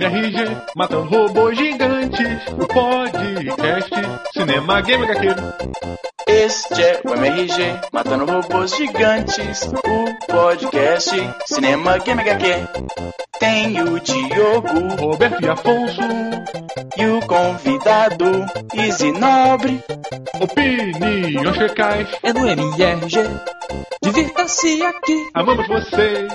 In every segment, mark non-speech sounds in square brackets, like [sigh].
MRG, matando robôs gigantes. O podcast Cinema Game HQ. Este é o MRG, matando robôs gigantes. O podcast Cinema Game HQ. Tem o Diogo, Roberto e Afonso. E o convidado, Easy Nobre. Opiniões fecais. É no MRG. Divirta-se aqui. Amamos vocês.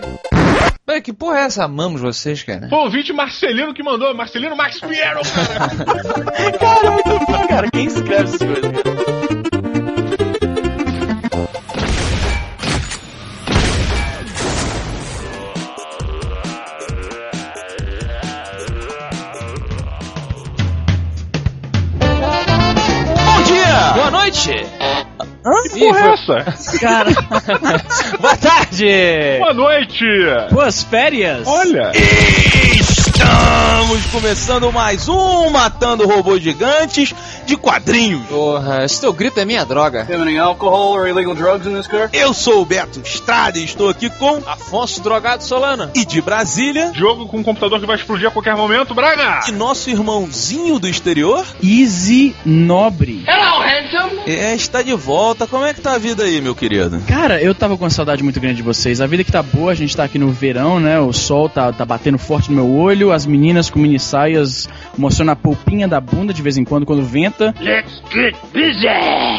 Peraí, que porra é essa? Amamos vocês, cara. Foi o ouvinte Marcelino que mandou. Marcelino Max Piero, cara. [laughs] cara, muito bom, cara. Quem escreve essas coisas, cara? Boa noite! Hã? Que porra é essa? Cara. [laughs] Boa tarde! Boa noite! Boas férias! Olha! Estamos começando mais um Matando Robôs Gigantes de quadrinhos. Porra, esse teu grito é minha droga. Any alcohol or illegal drugs in this car? Eu sou o Beto Estrada e estou aqui com Afonso Drogado Solana. E de Brasília, jogo com um computador que vai explodir a qualquer momento, Braga! E nosso irmãozinho do exterior, Easy Nobre. Hello, handsome! É, está de volta. Como é que tá a vida aí, meu querido? Cara, eu tava com uma saudade muito grande de vocês. A vida que tá boa, a gente tá aqui no verão, né? O sol tá, tá batendo forte no meu olho, as meninas com mini saias mostrando a polpinha da bunda de vez em quando quando venta. Let's get busy!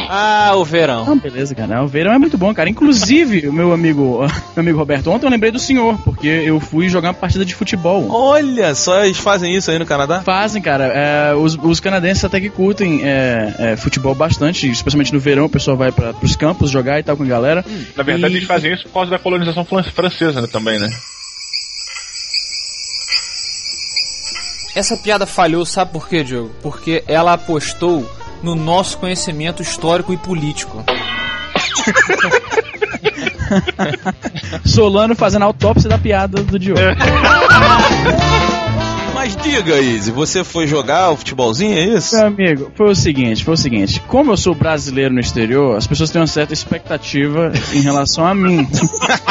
Ah, o verão. Ah, beleza, cara. O verão é muito bom, cara. Inclusive, o [laughs] meu amigo, [laughs] meu amigo Roberto, ontem eu lembrei do senhor, porque eu fui jogar uma partida de futebol. Olha só, eles fazem isso aí no Canadá? Fazem, cara. É, os, os, canadenses até que curtem é, é, futebol bastante, especialmente no verão, o pessoal vai para os campos jogar e tal com a galera. Hum, na verdade, e... eles fazem isso por causa da colonização francesa né, também, né? Essa piada falhou, sabe por quê, Diogo? Porque ela apostou no nosso conhecimento histórico e político. [laughs] Solano fazendo autópsia da piada do Diogo. [laughs] Mas diga, Izzy, você foi jogar o futebolzinho, é isso? Meu amigo, foi o seguinte, foi o seguinte. Como eu sou brasileiro no exterior, as pessoas têm uma certa expectativa em relação a mim.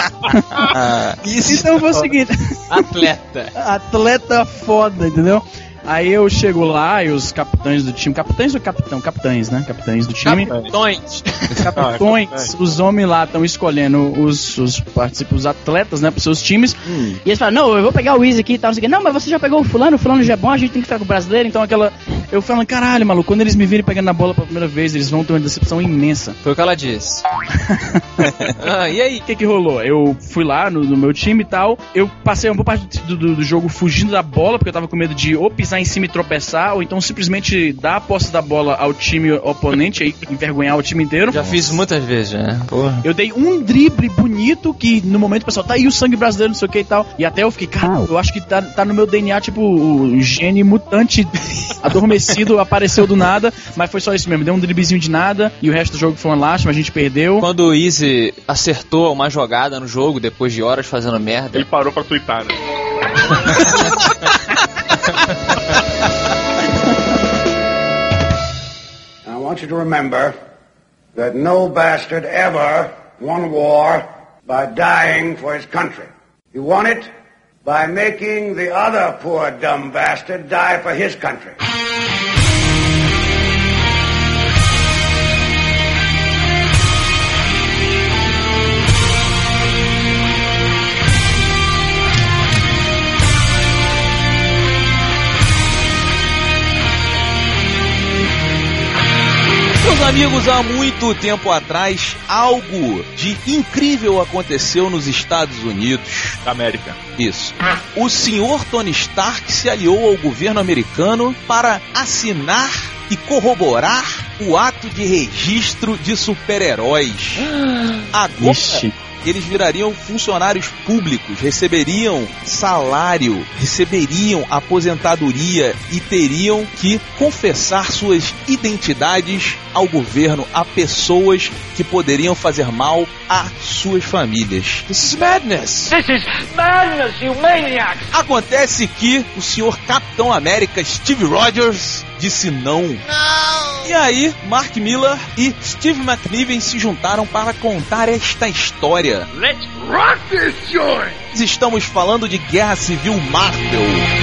[laughs] ah, isso então foi o seguinte. Atleta. Atleta foda, entendeu? Aí eu chego lá e os capitães do time. Capitães ou capitão? Capitães, né? Capitães do time. Capitões. Capitões. [laughs] os homens lá estão escolhendo os, os participantes, os atletas, né, pros seus times. Hum. E eles falam, não, eu vou pegar o Easy aqui e tal, não sei o Não, mas você já pegou o fulano, o fulano já é bom, a gente tem que ficar com o brasileiro, então aquela. Eu falo, caralho, maluco, quando eles me virem pegando na bola pela primeira vez, eles vão ter uma decepção imensa. Foi o que ela disse. [laughs] ah, e aí? O que que rolou? Eu fui lá no, no, meu time e tal, eu passei uma boa parte do, do, do, jogo fugindo da bola, porque eu tava com medo de ou pisar em cima e tropeçar, ou então simplesmente dar a posse da bola ao time oponente e envergonhar o time inteiro. Já fiz muitas vezes, né? Porra. Eu dei um drible bonito que no momento o pessoal, tá aí o sangue brasileiro, não sei o que e tal. E até eu fiquei, cara, eu acho que tá, tá no meu DNA, tipo, o gene mutante [laughs] adormecido apareceu do nada, mas foi só isso mesmo. Deu um driblezinho de nada e o resto do jogo foi uma lástima, a gente perdeu. Quando o Easy acertou uma jogada no jogo, depois de horas fazendo merda. Ele parou pra twittar, né? [laughs] want you to remember that no bastard ever won war by dying for his country. He won it by making the other poor dumb bastard die for his country. Amigos, há muito tempo atrás, algo de incrível aconteceu nos Estados Unidos. Da América. Isso. O senhor Tony Stark se aliou ao governo americano para assinar e corroborar o ato de registro de super-heróis. Agora, Ixi eles virariam funcionários públicos, receberiam salário, receberiam aposentadoria e teriam que confessar suas identidades ao governo, a pessoas que poderiam fazer mal a suas famílias. This is madness! This is madness, you maniacs! Acontece que o senhor Capitão América Steve Rogers disse não. Não! E aí, Mark Miller e Steve McNiven se juntaram para contar esta história. Let's rock this joint! Estamos falando de Guerra Civil Marvel.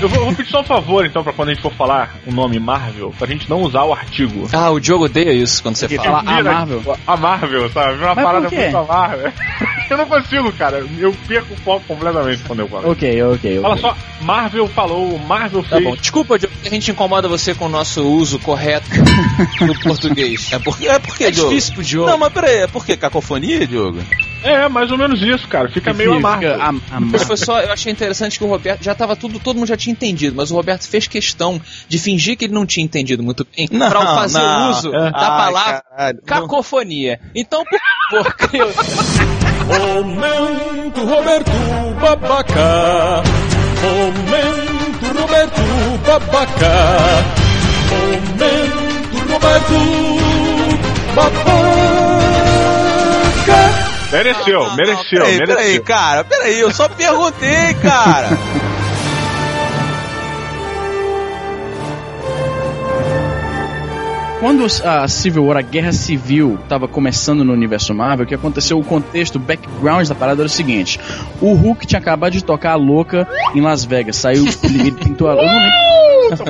Eu vou, eu vou pedir só um favor, então, pra quando a gente for falar o nome Marvel, pra gente não usar o artigo. Ah, o Diogo odeia isso quando você fala. Fala a Marvel. A Marvel, sabe? Uma Mas parada por quê? muito Marvel. [laughs] Eu não consigo, cara. Eu perco o foco completamente quando eu falo. Ok, ok, Fala só, Marvel falou, Marvel Tá fez. bom, desculpa, Diogo, a gente incomoda você com o nosso uso correto [laughs] do português. É porque, é porque É Diogo? difícil pro Diogo. Não, mas peraí, é porque cacofonia, Diogo? É, mais ou menos isso, cara. Fica meio a Marvel. Fica a- a Mas só, eu achei interessante que o Roberto já tava tudo, todo mundo já tinha entendido, mas o Roberto fez questão de fingir que ele não tinha entendido muito bem Não, pra fazer não. uso É. da Ai, palavra caralho. cacofonia. Então, por favor, criou- [laughs] Momento Roberto Babaca. Momento Roberto Babaca. Momento Roberto Babaca. Mereceu, mereceu, Peraí, mereceu. peraí, cara, peraí, eu só perguntei, cara. [laughs] Quando a Civil War, a Guerra Civil, estava começando no universo Marvel, o que aconteceu, o contexto, o background da parada era o seguinte: o Hulk tinha acabado de tocar a louca em Las Vegas, saiu, ele pintou a.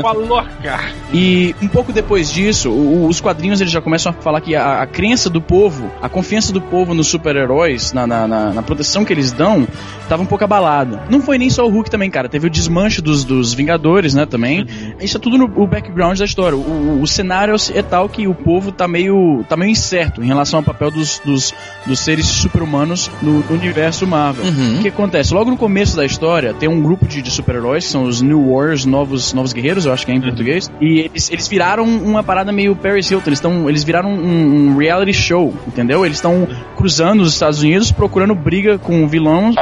Falou, cara. [laughs] E um pouco depois disso, o- os quadrinhos eles já começam a falar que a, a crença do povo, a confiança do povo nos super-heróis, na, na, na- na proteção que eles dão, tava um pouco abalada. Não foi nem só o Hulk também, cara. Teve o desmanche dos, dos Vingadores, né, também. Isso é tudo no o background da história. O, o- o cenário é tal que o povo tá meio, tá meio incerto em relação ao papel dos, dos, dos seres super-humanos no, no universo Marvel. Uhum. O que acontece? Logo no começo da história, tem um grupo de, de super-heróis, que são os New Warriors, novos, novos guerreiros, eu acho que é em português, e eles, eles viraram uma parada meio Paris Hilton, eles, tão, eles viraram um, um reality show, entendeu? Eles estão cruzando os Estados Unidos, procurando briga com vilões.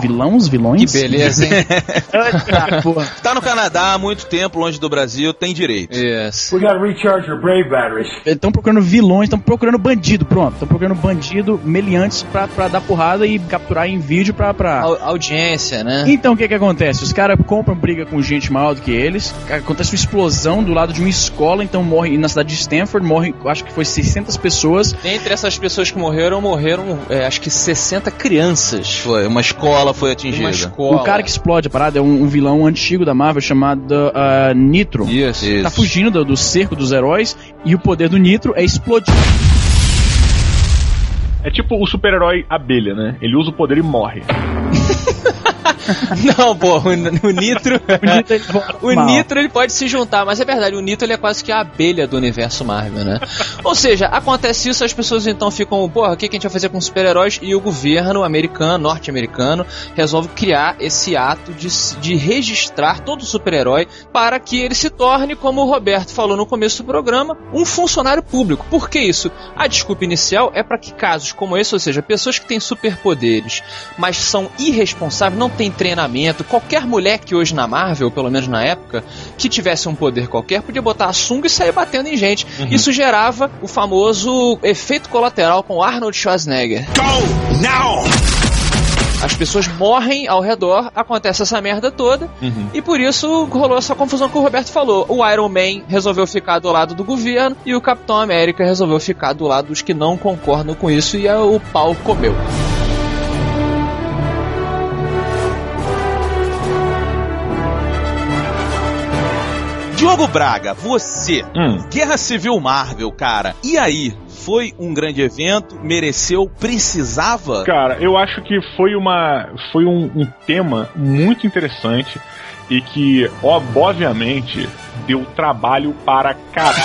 Vilões? Vilões? Que beleza, hein? [laughs] Tá no Canadá há muito tempo, longe do Brasil, tem direito. Yes. We gotta recharge your brave batteries. Estão procurando vilões, estão procurando bandido, pronto. Estão procurando bandido, meliantes pra, pra dar porrada e capturar em vídeo pra. pra... Au- audiência, né? Então o que que acontece? Os caras compram briga com gente maior do que eles, acontece uma explosão do lado de uma escola, então morre na cidade de Stanford, morre, acho que foi 600 pessoas. Dentre essas pessoas que morreram, morreram é, acho que 60 crianças. Foi, uma escola foi atingida. Uma escola. O cara que explode a parada é um, um vilão antigo da Marvel chamado ah, Nitro. Isso. Isso. Tá fugindo do, do cerco dos heróis e o poder do Nitro é explodir. É tipo o super-herói abelha, né? Ele usa o poder e morre. [laughs] [laughs] Não, pô, o, o Nitro. [laughs] O Nitro, ele volta [laughs] O mal. Nitro ele pode se juntar, mas é verdade, o Nitro ele é quase que a abelha do universo Marvel, né? Ou seja, acontece isso, as pessoas então ficam, porra, o que, que a gente vai fazer com super-heróis? E o governo americano, norte-americano, resolve criar esse ato de, de registrar todo super-herói para que ele se torne, como o Roberto falou no começo do programa, um funcionário público. Por que isso? A desculpa inicial é para que casos como esse, ou seja, pessoas que têm superpoderes, mas são irresponsáveis, não têm treinamento, qualquer mulher que hoje na Marvel, pelo menos na época, que tivesse um poder qualquer, podia botar a sunga e sair batendo em gente. Isso gerava o famoso efeito colateral com Arnold Schwarzenegger. Go now! As pessoas morrem ao redor, acontece essa merda toda, e por isso rolou essa confusão que o Roberto falou. O Iron Man resolveu ficar do lado do governo e o Capitão América resolveu ficar do lado dos que não concordam com isso e aí o pau comeu. Diogo Braga, você, Hum. Guerra Civil Marvel, cara, e aí? Foi um grande evento? Mereceu? Precisava? Cara, eu acho que foi uma. Foi um, um tema muito interessante e que, ob- obviamente, deu trabalho para caralho.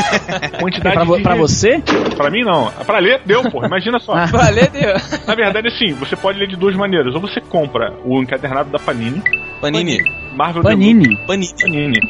[laughs] Quantidade Pra, de. pra você? Pra mim não. Pra ler, deu, porra. Imagina só. [laughs] Valeu, Deus. Na verdade, assim, você pode ler de duas maneiras. Ou você compra o encadernado da Panini, Panini. Marvel Panini. Deluxe, Panini. Panini.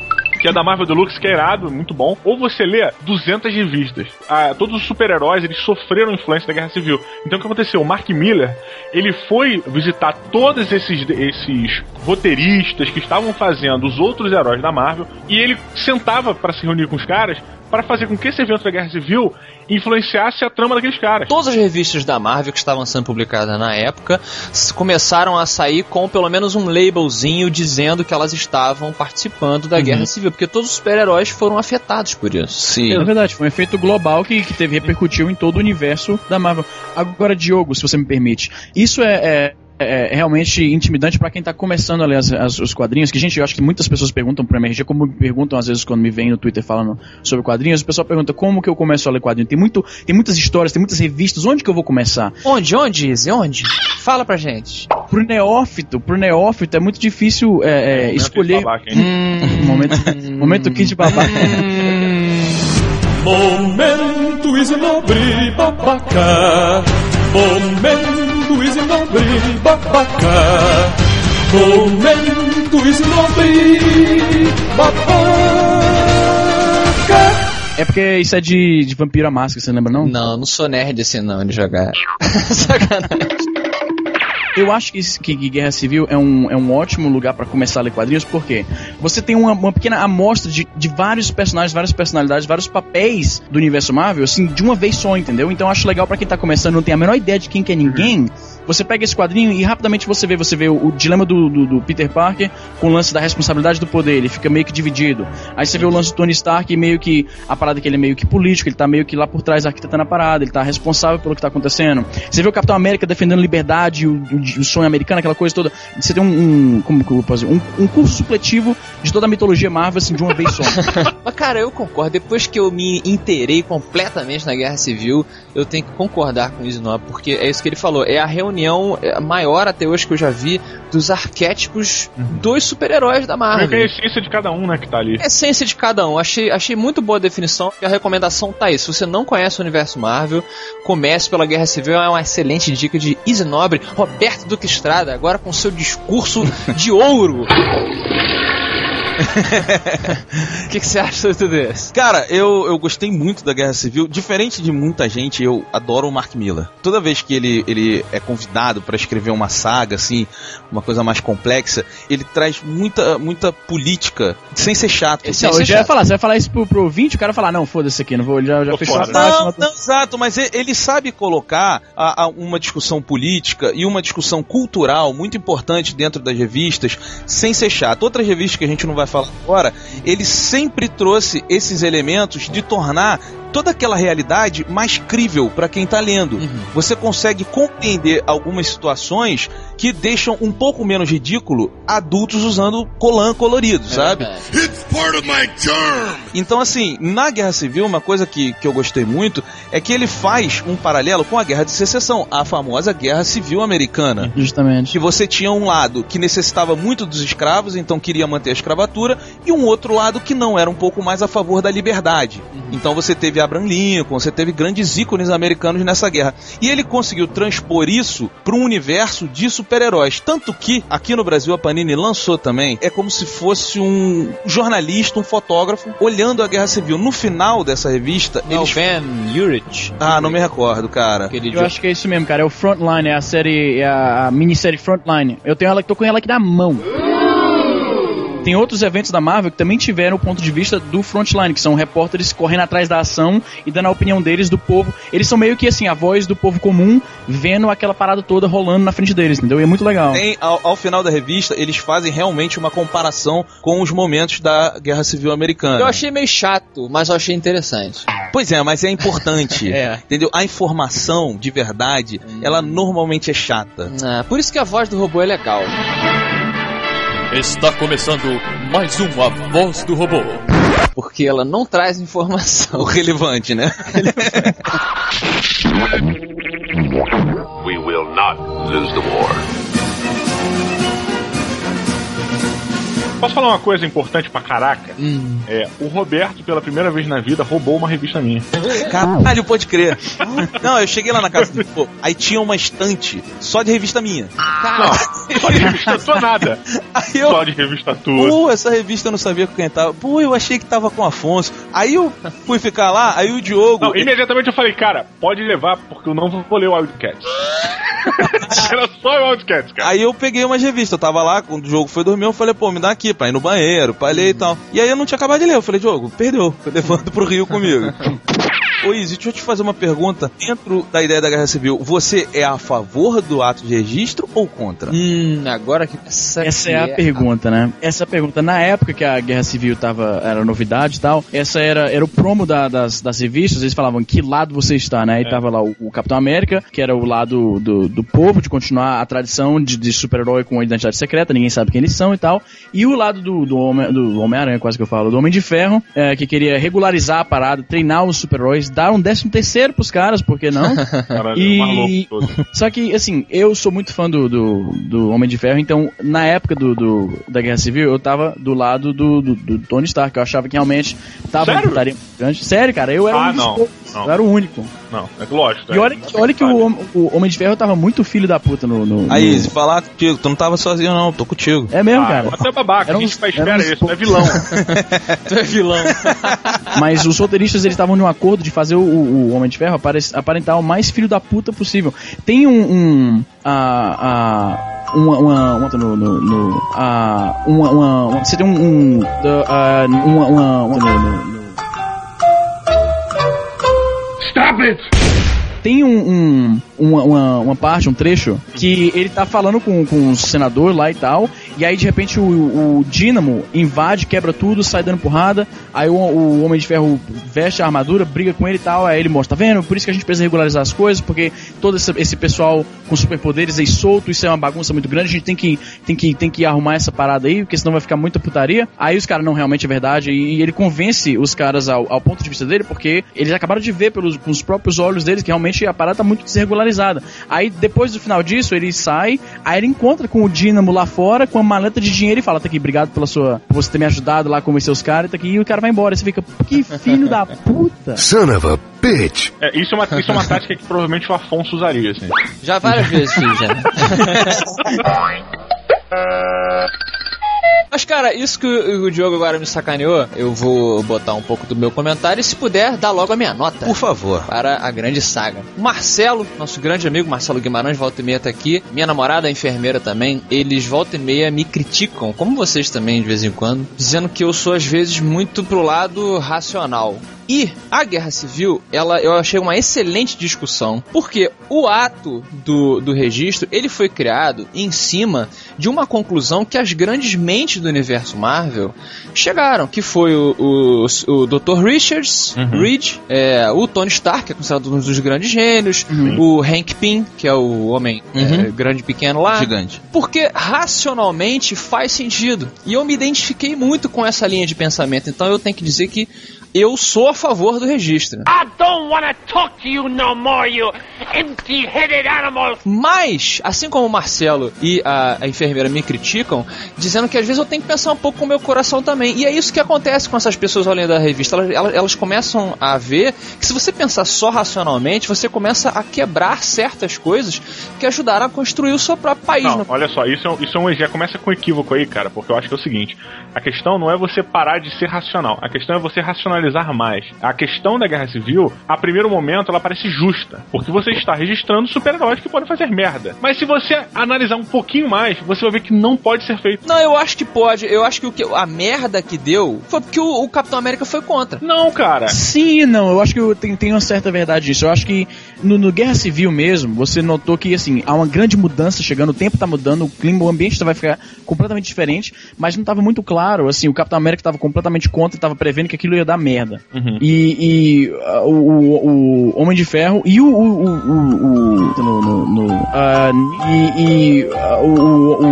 Que é da Marvel Deluxe, que é irado, muito bom. Ou você lê 200 revistas. Ah, todos os super-heróis, eles sofreram influência da Guerra Civil. Então o que aconteceu? O Mark Miller, ele foi visitar todos esses, esses roteiristas que estavam fazendo os outros heróis da Marvel e ele sentava para se reunir com os caras para fazer com que esse evento da Guerra Civil influenciasse a trama daqueles caras. Todas as revistas da Marvel que estavam sendo publicadas na época começaram a sair com pelo menos um labelzinho dizendo que elas estavam participando da Guerra Civil, porque todos os super-heróis foram afetados por isso. Sim. É verdade, foi um efeito global que, que teve repercutiu em todo o universo da Marvel. Agora, Diogo, se você me permite, isso é, é- é, é realmente intimidante pra quem tá começando a ler as- as- os quadrinhos, que, gente, eu acho que muitas pessoas perguntam pro MRG, como me perguntam às vezes quando me vem no Twitter falando sobre quadrinhos, o pessoal pergunta como que eu começo a ler quadrinhos. Tem, muito, tem muitas histórias, tem muitas revistas, onde que eu vou começar? Onde, onde, Izzy? Onde? Fala pra gente. Pro neófito, pro neófito é muito difícil é, é, Momento de escolher... babaca, hein? Hum, momento, momento kit babaca. Momento Isinobre Babaca. Momento Isinobre Babaca. Momento Isinobre Babaca. É porque isso é de, de Vampiro à Máscara, você lembra não? não, não sou nerd assim não, de jogar. [laughs] Sacanagem. Eu acho que, que- Guerra Civil é um, é um ótimo lugar pra começar a ler quadrinhos, porque você tem uma, uma pequena amostra de, de vários personagens, várias personalidades, vários papéis do universo Marvel, assim, de uma vez só, entendeu? Então eu acho legal pra quem tá começando, não tem a menor ideia de quem que é ninguém. Você pega esse quadrinho e rapidamente você vê, você vê o, o dilema do, do- do Peter Parker com o lance da responsabilidade do poder, ele fica meio que dividido. Aí você vê o lance do Tony Stark meio que a parada que ele é meio que político, ele tá meio que lá por trás arquitetando a parada, ele tá responsável pelo que tá acontecendo. Você vê o Capitão América defendendo liberdade, o, o- o sonho americano, aquela coisa toda. Você tem um, um como que eu posso dizer, um, um curso supletivo de toda a mitologia Marvel assim de uma vez só. [laughs] Mas cara, eu concordo. Depois que eu me inteirei completamente na Guerra Civil, eu tenho que concordar com o Isinob, porque é isso que ele falou. É a reunião é, maior até hoje que eu já vi dos arquétipos dos super-heróis da que é a Marvel. essência de cada um, né, que tá ali. A essência de cada um. Achei, achei muito boa a definição e a recomendação tá aí. Se você não conhece o universo Marvel, comece pela Guerra Civil. É uma excelente dica de Easy Nobre, Roberto Duque Estrada, agora com seu discurso de ouro. [laughs] O [laughs] que, que você acha de tudo isso? Cara, eu, eu gostei muito da Guerra Civil. Diferente de muita gente, eu adoro o Mark Miller. Toda vez que ele, ele é convidado pra escrever uma saga, assim, uma coisa mais complexa, ele traz muita, muita política, sem ser chato. Esse Não, Sem eu já ia falar, você vai falar isso pro, pro ouvinte, o cara vai falar, não, foda-se aqui, não vou, ele já, já fechou a. Não, não, exato, mas ele sabe colocar a- a uma discussão política e uma discussão cultural muito importante dentro das revistas, sem ser chato. Outras revistas que a gente não vai falar agora, ele sempre trouxe esses elementos de tornar toda aquela realidade mais crível para quem tá lendo. Você consegue compreender algumas situações que deixam um pouco menos ridículo adultos usando colan colorido, sabe? It's part of my charm. Então, assim, na Guerra Civil, uma coisa que, que eu gostei muito é que ele faz um paralelo com a Guerra de Secessão, a famosa Guerra Civil Americana. Justamente. Que você tinha um lado que necessitava muito dos escravos, então queria manter a escravatura, e um outro lado que não era um pouco mais a favor da liberdade. Então você teve Abraham Lincoln, você teve grandes ícones americanos nessa guerra. E ele conseguiu transpor isso para um universo de super-heróis. Tanto que aqui no Brasil a Panini lançou também, é como se fosse um jornalista, um fotógrafo, olhando a Guerra Civil. No final dessa revista, É o eles. Ben Urich. Ah, não me recordo, cara. Aquele Eu acho que é isso mesmo, cara. É o Frontline, é a série, é a, a minissérie Frontline. Eu tenho ela, tô com ela aqui na mão. Tem outros eventos da Marvel que também tiveram o ponto de vista do Frontline, que são repórteres correndo atrás da ação e dando a opinião deles do povo. Eles são meio que assim, a voz do povo comum vendo aquela parada toda rolando na frente deles, entendeu? E é muito legal. Tem, ao, ao final da revista, eles fazem realmente uma comparação com os momentos da Guerra Civil Americana. Eu achei meio chato, mas eu achei interessante. Pois é, mas é importante. [laughs] É. Entendeu? A informação de verdade, ela normalmente é chata. Ah, por isso que a voz do robô é legal. Está começando mais um A Voz do Robô. Porque ela não traz informação. Relevante, né? [laughs] We will not lose the war. Posso falar uma coisa importante pra caraca? É, o Roberto, pela primeira vez na vida, roubou uma revista minha. Caralho, pode crer. Não, eu cheguei lá na casa do pô, aí tinha uma estante só de revista minha. Não, só de revista tua nada. Aí eu, Só de revista tua. Pô, essa revista eu não sabia com quem tava. Pô, eu achei que tava com o Afonso. Aí eu fui ficar lá, aí o Diogo. Não, imediatamente eu falei, cara, pode levar, porque eu não vou ler o Wildcat. [laughs] Era só o Wildcat, cara. Aí eu peguei umas revistas, eu tava lá, quando o jogo foi dormir, eu falei, pô, me dá aqui pra ir no banheiro, pra ler e tal. E aí eu não tinha acabado de ler, eu falei, Diogo, perdeu, tô levando pro Rio comigo. [laughs] Ô Izzy, deixa eu te fazer uma pergunta. Dentro da ideia da Guerra Civil, você é a favor do ato de registro ou contra? Hum, agora que essa, Essa que é a pergunta, né? Essa é a pergunta. Na época que a Guerra Civil tava, era novidade e tal, essa era, era o promo da- das, das revistas, eles falavam que lado você está, né? E tava lá o, o Capitão América, que era o lado do, do povo, de continuar a tradição de, de super-herói com identidade secreta, ninguém sabe quem eles são e tal. E o lado do, do Homem- do Homem-Aranha, quase que eu falo, do Homem de Ferro, é, que queria regularizar a parada, treinar os super-heróis, dar um décimo terceiro pros caras, por que não? [laughs] Caralho, E- louco todo. [laughs] Só que, assim, eu sou muito fã do, do, do Homem de Ferro, então, na época do, do- da Guerra Civil, eu tava do lado do, do, do Tony Stark, eu achava que realmente tava Sério? Sério, cara, eu era Ah, um dos não, poucos, não. eu era o único. Não, é lógico. E olha, que- olha que o, o Homem de Ferro tava muito filho da puta no... no Aí, no- Izzy, falar contigo, tu não tava sozinho não, tô contigo. É mesmo, Ah, cara. Até babaca, Era a gente faz era espera isso, é vilão. [laughs] Tu é vilão. Mas os roteiristas eles estavam num acordo de fazer o, o Homem de Ferro apare- aparentar o mais filho da puta possível. Tem um. um a, a, uma, uma, uma- no, no, no, a, uma, uma, uma- você tem um, um uh, uma, uma, uma no, no- Stop it! tem um, um- uma, uma, uma parte, um trecho, que ele tá falando com, com o senador lá e tal, e aí de repente o, o Dínamo invade, quebra tudo, sai dando porrada, aí o, o Homem de Ferro veste a armadura, briga com ele e tal, aí ele mostra, tá vendo? Por isso que a gente precisa regularizar as coisas, porque todo esse, esse pessoal com superpoderes aí solto, isso é uma bagunça muito grande, a gente tem que, tem que, tem que arrumar essa parada aí, porque senão vai ficar muita putaria. Aí os caras, não, realmente é verdade, e, e ele convence os caras ao, ao ponto de vista dele, porque eles acabaram de ver pelos, com os próprios olhos deles que realmente a parada tá muito desregularizada. Aí depois do final disso, ele sai, aí ele encontra com o Dínamo lá fora, com uma maleta de dinheiro e fala, tá aqui, obrigado pela sua, por você ter me ajudado lá a convencer os caras, tá aqui, e o cara vai embora. Você fica, que filho da puta. Son of a bitch. É, isso, é uma, isso é uma tática que provavelmente o Afonso usaria, assim. Já várias vezes fiz, já. [laughs] Mas, cara, isso que o, o Diogo agora me sacaneou, eu vou botar um pouco do meu comentário e, se puder, dar logo a minha nota. Por favor. Para a grande saga. Marcelo, nosso grande amigo Marcelo Guimarães, volta e meia tá aqui. Minha namorada, a enfermeira também. Eles volta e meia me criticam, como vocês também de vez em quando, dizendo que eu sou às vezes muito pro lado racional. E a Guerra Civil, ela, eu achei uma excelente discussão, porque o ato do, do registro, ele foi criado em cima de uma conclusão que as grandes mentes do universo Marvel chegaram, que foi o, o, o Dr. Richards, Reed, é, o Tony Stark, que é considerado um dos grandes gênios, o Hank Pym, que é o homem é, grande e pequeno lá. Gigante. Porque racionalmente faz sentido. E eu me identifiquei muito com essa linha de pensamento, então eu tenho que dizer que eu sou a favor do registro. I don't want to talk to you no more, you empty-headed animal. Mas, assim como o Marcelo e a, a enfermeira me criticam, dizendo que às vezes eu tenho que pensar um pouco com o meu coração também. E é isso que acontece com essas pessoas longo da revista. Elas, elas, elas começam a ver que se você pensar só racionalmente, você começa a quebrar certas coisas que ajudaram a construir o seu próprio país. Não, no- olha só, isso é, um- isso é um já começa com equívoco aí, cara, porque eu acho que é o seguinte: a questão não é você parar de ser racional, a questão é você racionalizar mais. A questão da guerra civil, a primeiro momento, ela parece justa, porque você está registrando super-heróis que podem fazer merda. Mas se você analisar um pouquinho mais, você vai ver que não pode ser feito. Não, eu acho que pode. Eu acho que, o que a merda que deu foi porque o, o Capitão América foi contra. Não, cara. Sim não, eu acho que eu- tem, tem uma certa verdade nisso. Eu acho que no, no Guerra Civil mesmo, você notou que assim, há uma grande mudança chegando, o tempo tá mudando, o clima, o ambiente vai ficar completamente diferente, mas não estava muito claro, assim, o Capitão América estava completamente contra e estava prevendo que aquilo ia dar merda. Uhum. E, e, uh, o, o- Homem de Ferro e o. o, o, no, no, no, ah, e, e, ah, o,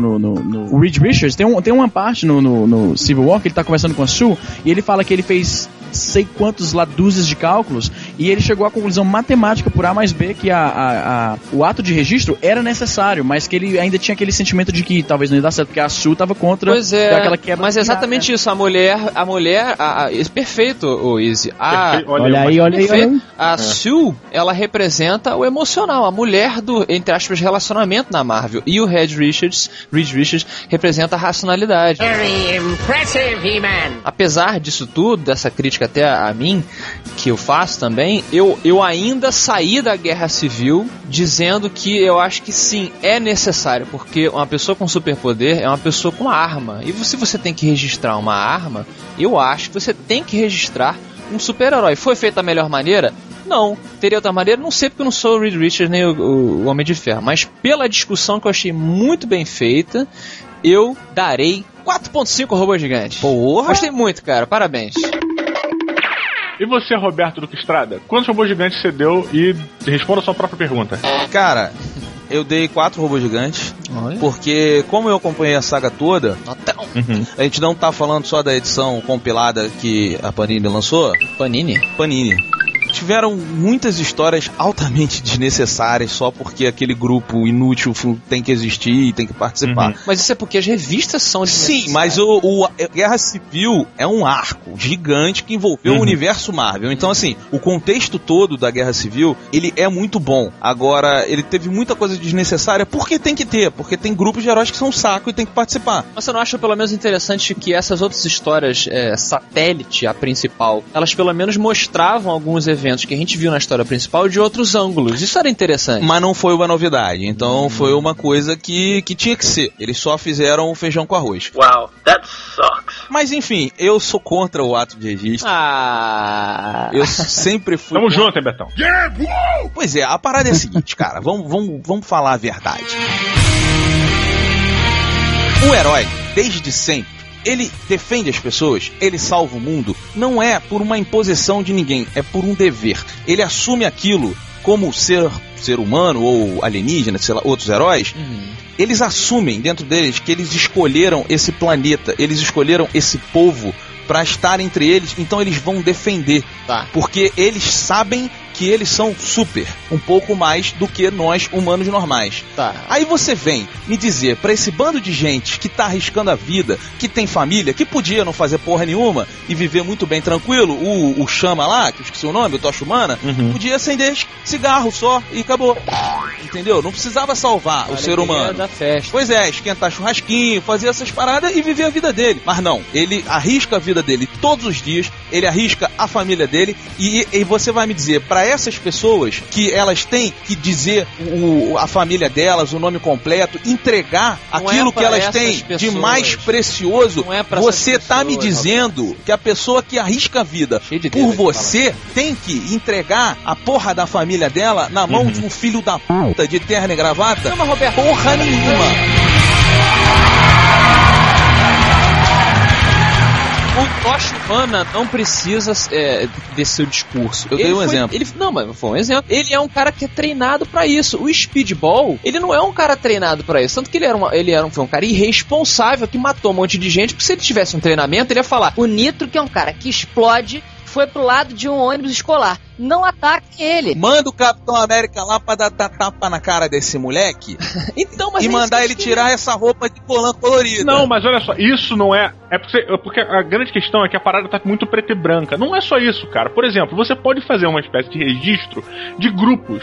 no, no, no- Reed Richards tem, um, tem uma parte no, no, no Civil War que ele tá conversando com a Sue e ele fala que ele fez sei quantos lá dúzias de cálculos e ele chegou à conclusão matemática por A mais B que a, a, a- o ato de registro era necessário, mas que ele ainda tinha aquele sentimento de que talvez não ia dar certo, porque a Sue tava contra Pois é, daquela quebra mas é exatamente isso. A mulher, a mulher, a, a, esse perfeito, o Easy. A, Perfeito, Olha aí, olha aí, olha aí. A Sue, ela representa o emocional, a mulher do, entre aspas, relacionamento na Marvel. E o Red Richards, Reed Richards, representa a racionalidade. Very impressive, He-Man. Apesar disso tudo, dessa crítica até a, a mim, que eu faço também, eu, eu ainda saí da guerra civil dizendo que eu acho que sim, é necessário, porque uma pessoa com superpoder é uma pessoa com arma. E se você tem que registrar uma arma, eu acho que você tem que registrar um super-herói. Foi feito da melhor maneira? Não. Teria outra maneira? Não sei porque eu não sou o Reed Richards nem o, o, o Homem de Ferro. Mas pela discussão que eu achei muito bem feita, eu darei 4.5 robô gigante. Porra! Gostei muito, cara. Parabéns. E você, Roberto Duque Estrada? Quantos robôs gigantes você deu? E responda a sua própria pergunta. Cara, eu dei quatro robôs gigantes. Porque, como eu acompanhei a saga toda, Uhum. a gente não tá falando só da edição compilada que a Panini lançou. Panini? Panini. Tiveram muitas histórias altamente desnecessárias só porque aquele grupo inútil tem que existir e tem que participar. Mas isso é porque as revistas são Sim, mas o, o- a Guerra Civil é um arco gigante que envolveu Uhum. o universo Marvel. Então, assim, o contexto todo da Guerra Civil, ele é muito bom. Agora, ele teve muita coisa desnecessária porque tem que ter, porque tem grupos de heróis que são um saco e tem que participar. Mas você não acha pelo menos interessante que essas outras histórias, é, satélite, a principal, elas pelo menos mostravam alguns eventos que a gente viu na história principal de outros ângulos. Isso era interessante. Mas não foi uma novidade. Então, foi uma coisa que, que tinha que ser. Eles só fizeram o feijão com arroz. Wow, that sucks. Mas, enfim, eu sou contra o ato de registro. Ah. Eu sempre fui. Tamo contra- junto, hein, Betão? Pois é, a parada é a seguinte, cara. Vamos, vamos, vamos falar a verdade. O herói, desde sempre, ele defende as pessoas, ele salva o mundo, não é por uma imposição de ninguém, é por um dever. Ele assume aquilo como ser, ser humano ou alienígena, sei lá, outros heróis. Eles assumem dentro deles que eles escolheram esse planeta, eles escolheram esse povo para estar entre eles, então eles vão defender. Tá. Porque eles sabem que eles são super, um pouco mais do que nós humanos normais. Tá. Aí você vem me dizer pra esse bando de gente que tá arriscando a vida, que tem família, que podia não fazer porra nenhuma e viver muito bem tranquilo, o, o chama lá, que eu esqueci o nome, o Tocha Humana, podia acender cigarro só e acabou. Entendeu? Não precisava salvar o ser humano. Da festa. Pois é, esquentar churrasquinho, fazer essas paradas e viver a vida dele. Mas não, ele arrisca a vida dele todos os dias, ele arrisca a família dele e, e você vai me dizer, para essas pessoas que elas têm que dizer o, a família delas, o nome completo, entregar Não aquilo é que elas têm de pessoas. mais precioso, é você essas tá me pessoas, dizendo que a pessoa que arrisca a vida de por você tem que entregar a porra da família dela na mão de um filho da puta de terno e gravata? Não, mas Roberto, Porra nenhuma! O Tocha Humana não precisa é, desse seu discurso. Eu dei Ele um foi- exemplo. Ele, não, mas foi um exemplo. Ele é um cara que é treinado pra isso. O Speedball, ele não é um cara treinado pra isso. Tanto que ele era, uma, ele era um, foi um cara irresponsável que matou um monte de gente. Porque se ele tivesse um treinamento, ele ia falar: O Nitro, que é um cara que explode, foi pro lado de um ônibus escolar. Não ataque ele. Manda o Capitão América lá pra dar ta- tapa na cara desse moleque [laughs] Então, mas e é mandar que ele eu queria. tirar essa roupa de colã colorida. Não, mas olha só, isso não é. É porque, é porque a grande questão é que a parada tá muito preta e branca. Não é só isso, cara. Por exemplo, você pode fazer uma espécie de registro de grupos.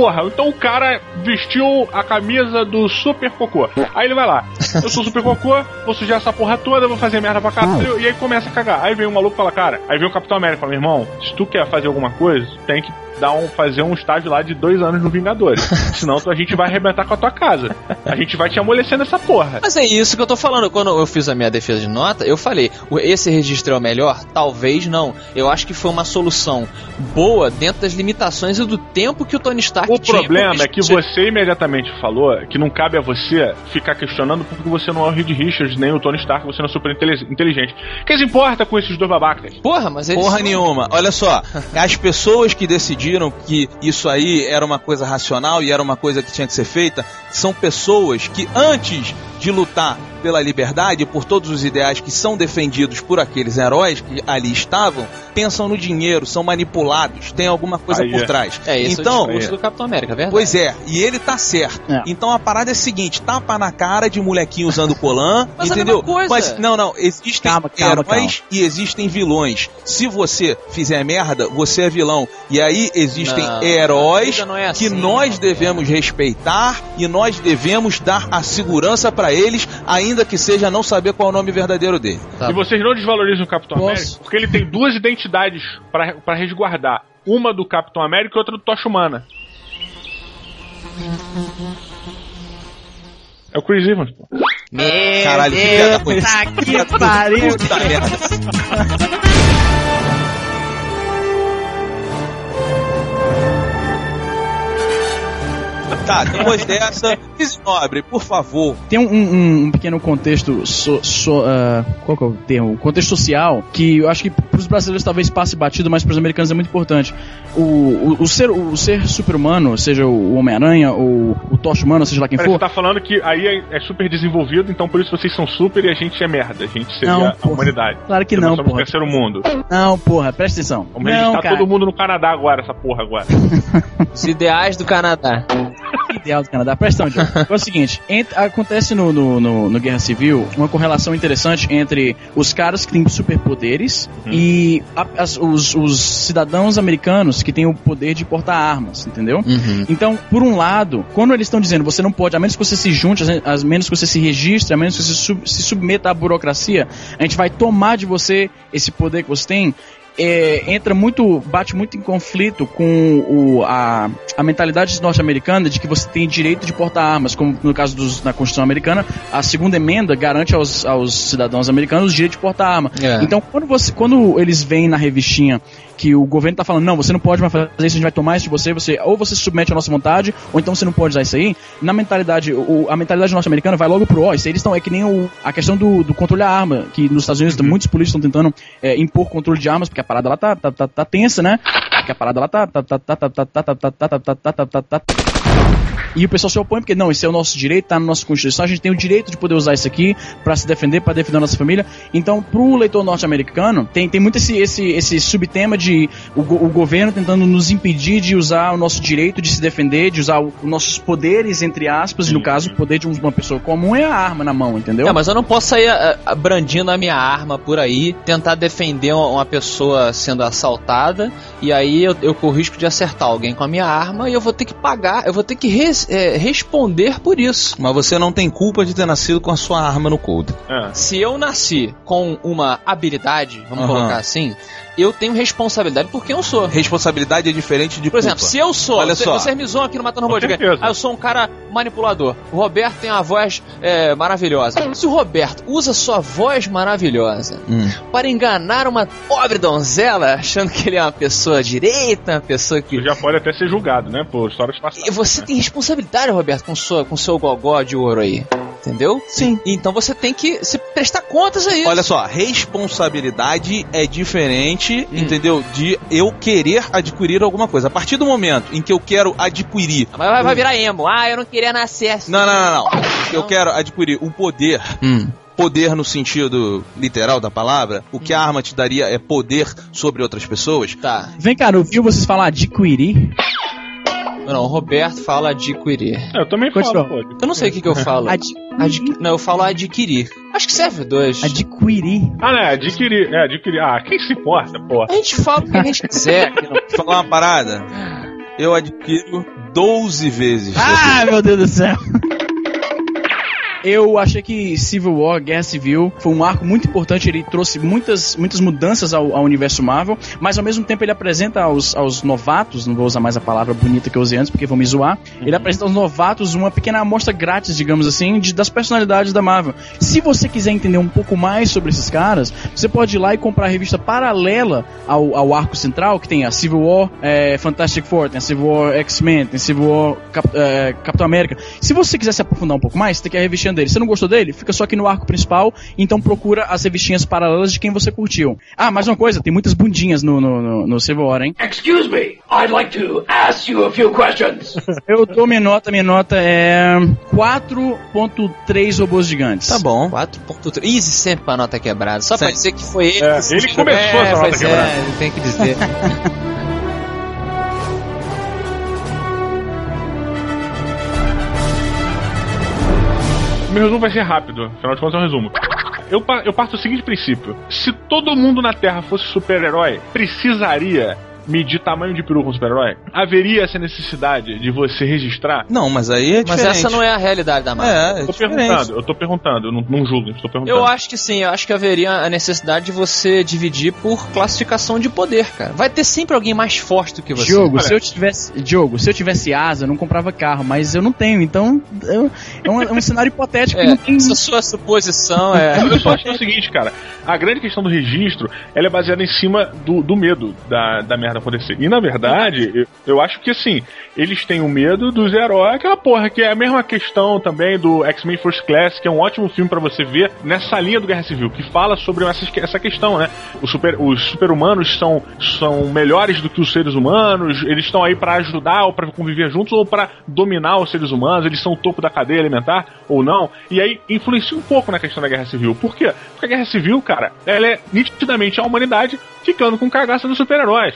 Porra, então o cara vestiu a camisa do Super Cocô. Aí ele vai lá. Eu sou Super Cocô, vou sujar essa porra toda, vou fazer merda pra caralho. E aí começa a cagar. Aí vem um maluco e fala, cara. Aí vem o Capitão América e fala, irmão, se tu quer fazer alguma coisa, tem que dar um, fazer um estágio lá de dois anos no Vingadores. Senão a gente vai arrebentar com a tua casa. A gente vai te amolecer nessa porra. Mas é isso que eu tô falando. Quando eu fiz a minha defesa de nota, eu falei: esse registro é o melhor? Talvez não. Eu acho que foi uma solução boa dentro das limitações e do tempo que o Tony Stark O problema é que você imediatamente falou que não cabe a você ficar questionando porque você não é o Reed Richards nem o Tony Stark, você não é super inteligente. O que se importa com esses dois babacas? Porra, mas eles. Porra são- nenhuma. Olha só, [laughs] as pessoas que decidiram que isso aí era uma coisa racional e era uma coisa que tinha que ser feita, são pessoas que antes de lutar pela liberdade, por todos os ideais que são defendidos por aqueles heróis que ali estavam, pensam no dinheiro, são manipulados, tem alguma coisa Aí por é. trás. É esse então, é o discurso do Capitão América, é verdade? Pois é, e ele tá certo. É. Então a parada é a seguinte: tapa na cara de molequinho usando colã, [laughs] Mas entendeu? mesma coisa. Mas não, não, existem Calma, calma, heróis e existem vilões. Se você fizer merda, você é vilão. E aí existem Não, heróis não é que assim, nós Roberto. devemos respeitar e nós devemos dar a segurança pra eles, ainda ainda que seja não saber qual é o nome verdadeiro dele. Tá e vocês não desvalorizam o Capitão Posso? América porque ele tem duas identidades para resguardar: uma do Capitão América e outra do Tocha Humana. É o Chris Evans, pô. Meu Caralho, Deus, que merda com. Que pariu. Puta merda. Tá, depois dessa, Cris Nobre, por favor. Tem um, um- um pequeno contexto, so, so- ah, qual que é o termo? Contexto social, que eu acho que pros brasileiros talvez passe batido, mas pros americanos é muito importante. O, o, o ser, o ser super-humano, seja o Homem-Aranha ou o Tocha Humano, seja lá quem Peraí, for, você tá falando que aí é, é super desenvolvido, então por isso vocês são super e a gente é merda. A gente seria Não, a humanidade. Claro que Porque não, nós somos o porra. terceiro mundo. Não, porra, presta atenção. Vamos não, registrar cara. todo mundo no Canadá agora, essa porra agora. [laughs] Os ideais do Canadá. Ideal do Canadá. Presta atenção. É o seguinte, ent- acontece no, no, no- no Guerra Civil uma correlação interessante entre os caras que têm superpoderes e a- as- os, os cidadãos americanos que têm o poder de portar armas, entendeu? Uhum. Então, por um lado, quando eles estão dizendo você não pode, a menos que você se junte, a menos que você se registre, a menos que você sub- se submeta à burocracia, a gente vai tomar de você esse poder que você tem. É, entra muito, bate muito em conflito com o, a, a mentalidade norte-americana de que você tem direito de portar armas, como no caso dos, na Constituição Americana, a segunda emenda garante aos, aos cidadãos americanos o direito de portar arma. É. Então, quando, você, quando eles veem na revistinha que o governo tá falando, não, você não pode mais fazer isso, a gente vai tomar isso de você, você ou você se submete à nossa vontade, ou então você não pode usar isso aí. Na mentalidade, o, a mentalidade norte-americana vai logo pro ó, isso aí eles estão, é que nem o, a questão do, do controle da arma, que nos Estados Unidos muitos políticos estão tentando é, impor controle de armas, porque a parada lá tá, tá, tá, tá tensa, né? Porque a parada lá tá, tá, tá, tá, tá, tá, tá, tá, tá, tá, tá, tá, tá, tá, tá, tá. E o pessoal se opõe porque não, esse é o nosso direito, tá na nossa Constituição, a gente tem o direito de poder usar isso aqui pra se defender, pra defender a nossa família. Então, pro leitor norte-americano, tem, tem muito esse, esse, esse subtema de o, o governo tentando nos impedir de usar o nosso direito de se defender, de usar os nossos poderes, entre aspas, e no caso, o poder de um- uma pessoa comum é a arma na mão, entendeu? É, mas eu não posso sair ah, ah, brandindo a minha arma por aí, tentar defender uma, uma pessoa sendo assaltada, e aí eu, eu corro o risco de acertar alguém com a minha arma e eu vou ter que pagar, eu vou ter que res- é, responder por isso. Mas você não tem culpa de ter nascido com a sua arma no cold. É. Se eu nasci com uma habilidade, vamos Aham. colocar assim, eu tenho responsabilidade por quem eu sou. Responsabilidade é diferente de Por exemplo, culpa. se eu sou. Olha você, só. Vocês me zoam aqui no Matando Robô Gigante. Ah, eu sou um cara manipulador. O Roberto tem uma voz é, maravilhosa. Se o Roberto usa sua voz maravilhosa Hum. para enganar uma pobre donzela, achando que ele é uma pessoa direita, uma pessoa que. Tu já pode até ser julgado, né? Por histórias passadas. E você tem responsabilidade, Roberto, com sua, com seu gogó de ouro aí. Entendeu? Sim. Então você tem que se prestar contas a isso. Olha só, responsabilidade é diferente, Hum. entendeu? De eu querer adquirir alguma coisa. A partir do momento em que eu quero adquirir. Mas vai, vai virar emo. Ah, eu não queria nascer assim. Não, não, não, não. Eu quero adquirir um poder. Hum. Poder no sentido literal da palavra, o que a arma te daria é poder sobre outras pessoas. Tá. Vem cá, eu vi vocês falar adquirir. Não, o Roberto fala adquirir. É, eu também Continua. falo, pô. Eu não sei o que, que eu falo. Ad- Não, eu falo adquirir. Acho que serve dois. adquirir. Ah, né? Adquirir. É, adquirir. Ah, quem se importa, pô? A gente fala o que a gente quiser. falar uma parada. Eu adquiro 12 vezes. Ah, meu Deus do céu. Eu achei que Civil War, Guerra Civil, foi um arco muito importante. Ele trouxe muitas, muitas mudanças ao, ao universo Marvel, mas ao mesmo tempo ele apresenta aos, aos novatos, não vou usar mais a palavra bonita que eu usei antes porque vão me zoar. Ele apresenta aos novatos uma pequena amostra grátis, digamos assim, de, das personalidades da Marvel. Se você quiser entender um pouco mais sobre esses caras, você pode ir lá e comprar a revista paralela ao, ao arco central, que tem a Civil War é, Fantastic Four, tem a Civil War X-Men, tem a Civil War Cap- é, Capitão América. Se você quiser se aprofundar um pouco mais, tem que a revistinha dele. Você não gostou dele? Fica só aqui no arco principal, então procura as revistinhas paralelas de quem você curtiu. Ah, mais uma coisa, tem muitas bundinhas no, no, no, no Civil War, hein? Excuse me, I'd like to ask you a few questions. [laughs] Eu dou minha nota, minha nota é 4.3 robôs gigantes. Tá bom. 4.3. Easy sempre com a nota quebrada. Só pra Sempre. dizer que foi ele. É, que ele começou essa nota pois quebrada. É, ele tem que dizer. [laughs] Meu resumo vai ser rápido, afinal de contas é um resumo. Eu, eu parto do seguinte princípio: se todo mundo na Terra fosse super-herói, precisaria medir tamanho de peru com super-herói? Haveria essa necessidade de você registrar? Não, mas aí é Mas diferente. essa não é a realidade da Marvel. É, é Eu tô diferente. perguntando, eu tô perguntando, eu não, não julgo, estou perguntando. Eu acho que sim, eu acho que haveria a necessidade de você dividir por classificação de poder, cara. Vai ter sempre alguém mais forte do que você. Diogo, Olha. se eu tivesse. Diogo, se eu tivesse asa, eu não comprava carro, mas eu não tenho, então. eu- é, um, é um cenário hipotético [laughs] É, não tem. essa sua suposição é. Eu só acho que é o seguinte, cara. A grande questão do registro, ela é baseada em cima do, do medo da, da merda merda acontecer. E na verdade, eu, eu acho que assim, eles têm o medo dos heróis, aquela porra que é a mesma questão também do X-Men First Class, que é um ótimo filme pra você ver nessa linha do Guerra Civil, que fala sobre essa, essa questão, né? Os super- os super-humanos são, são melhores do que os seres humanos, eles estão aí pra ajudar ou pra conviver juntos ou pra dominar os seres humanos, eles são o topo da cadeia alimentar ou não. E aí influencia um pouco na questão da Guerra Civil. Por quê? Porque a Guerra Civil, cara, ela é nitidamente a humanidade ficando com cagaça dos super-heróis.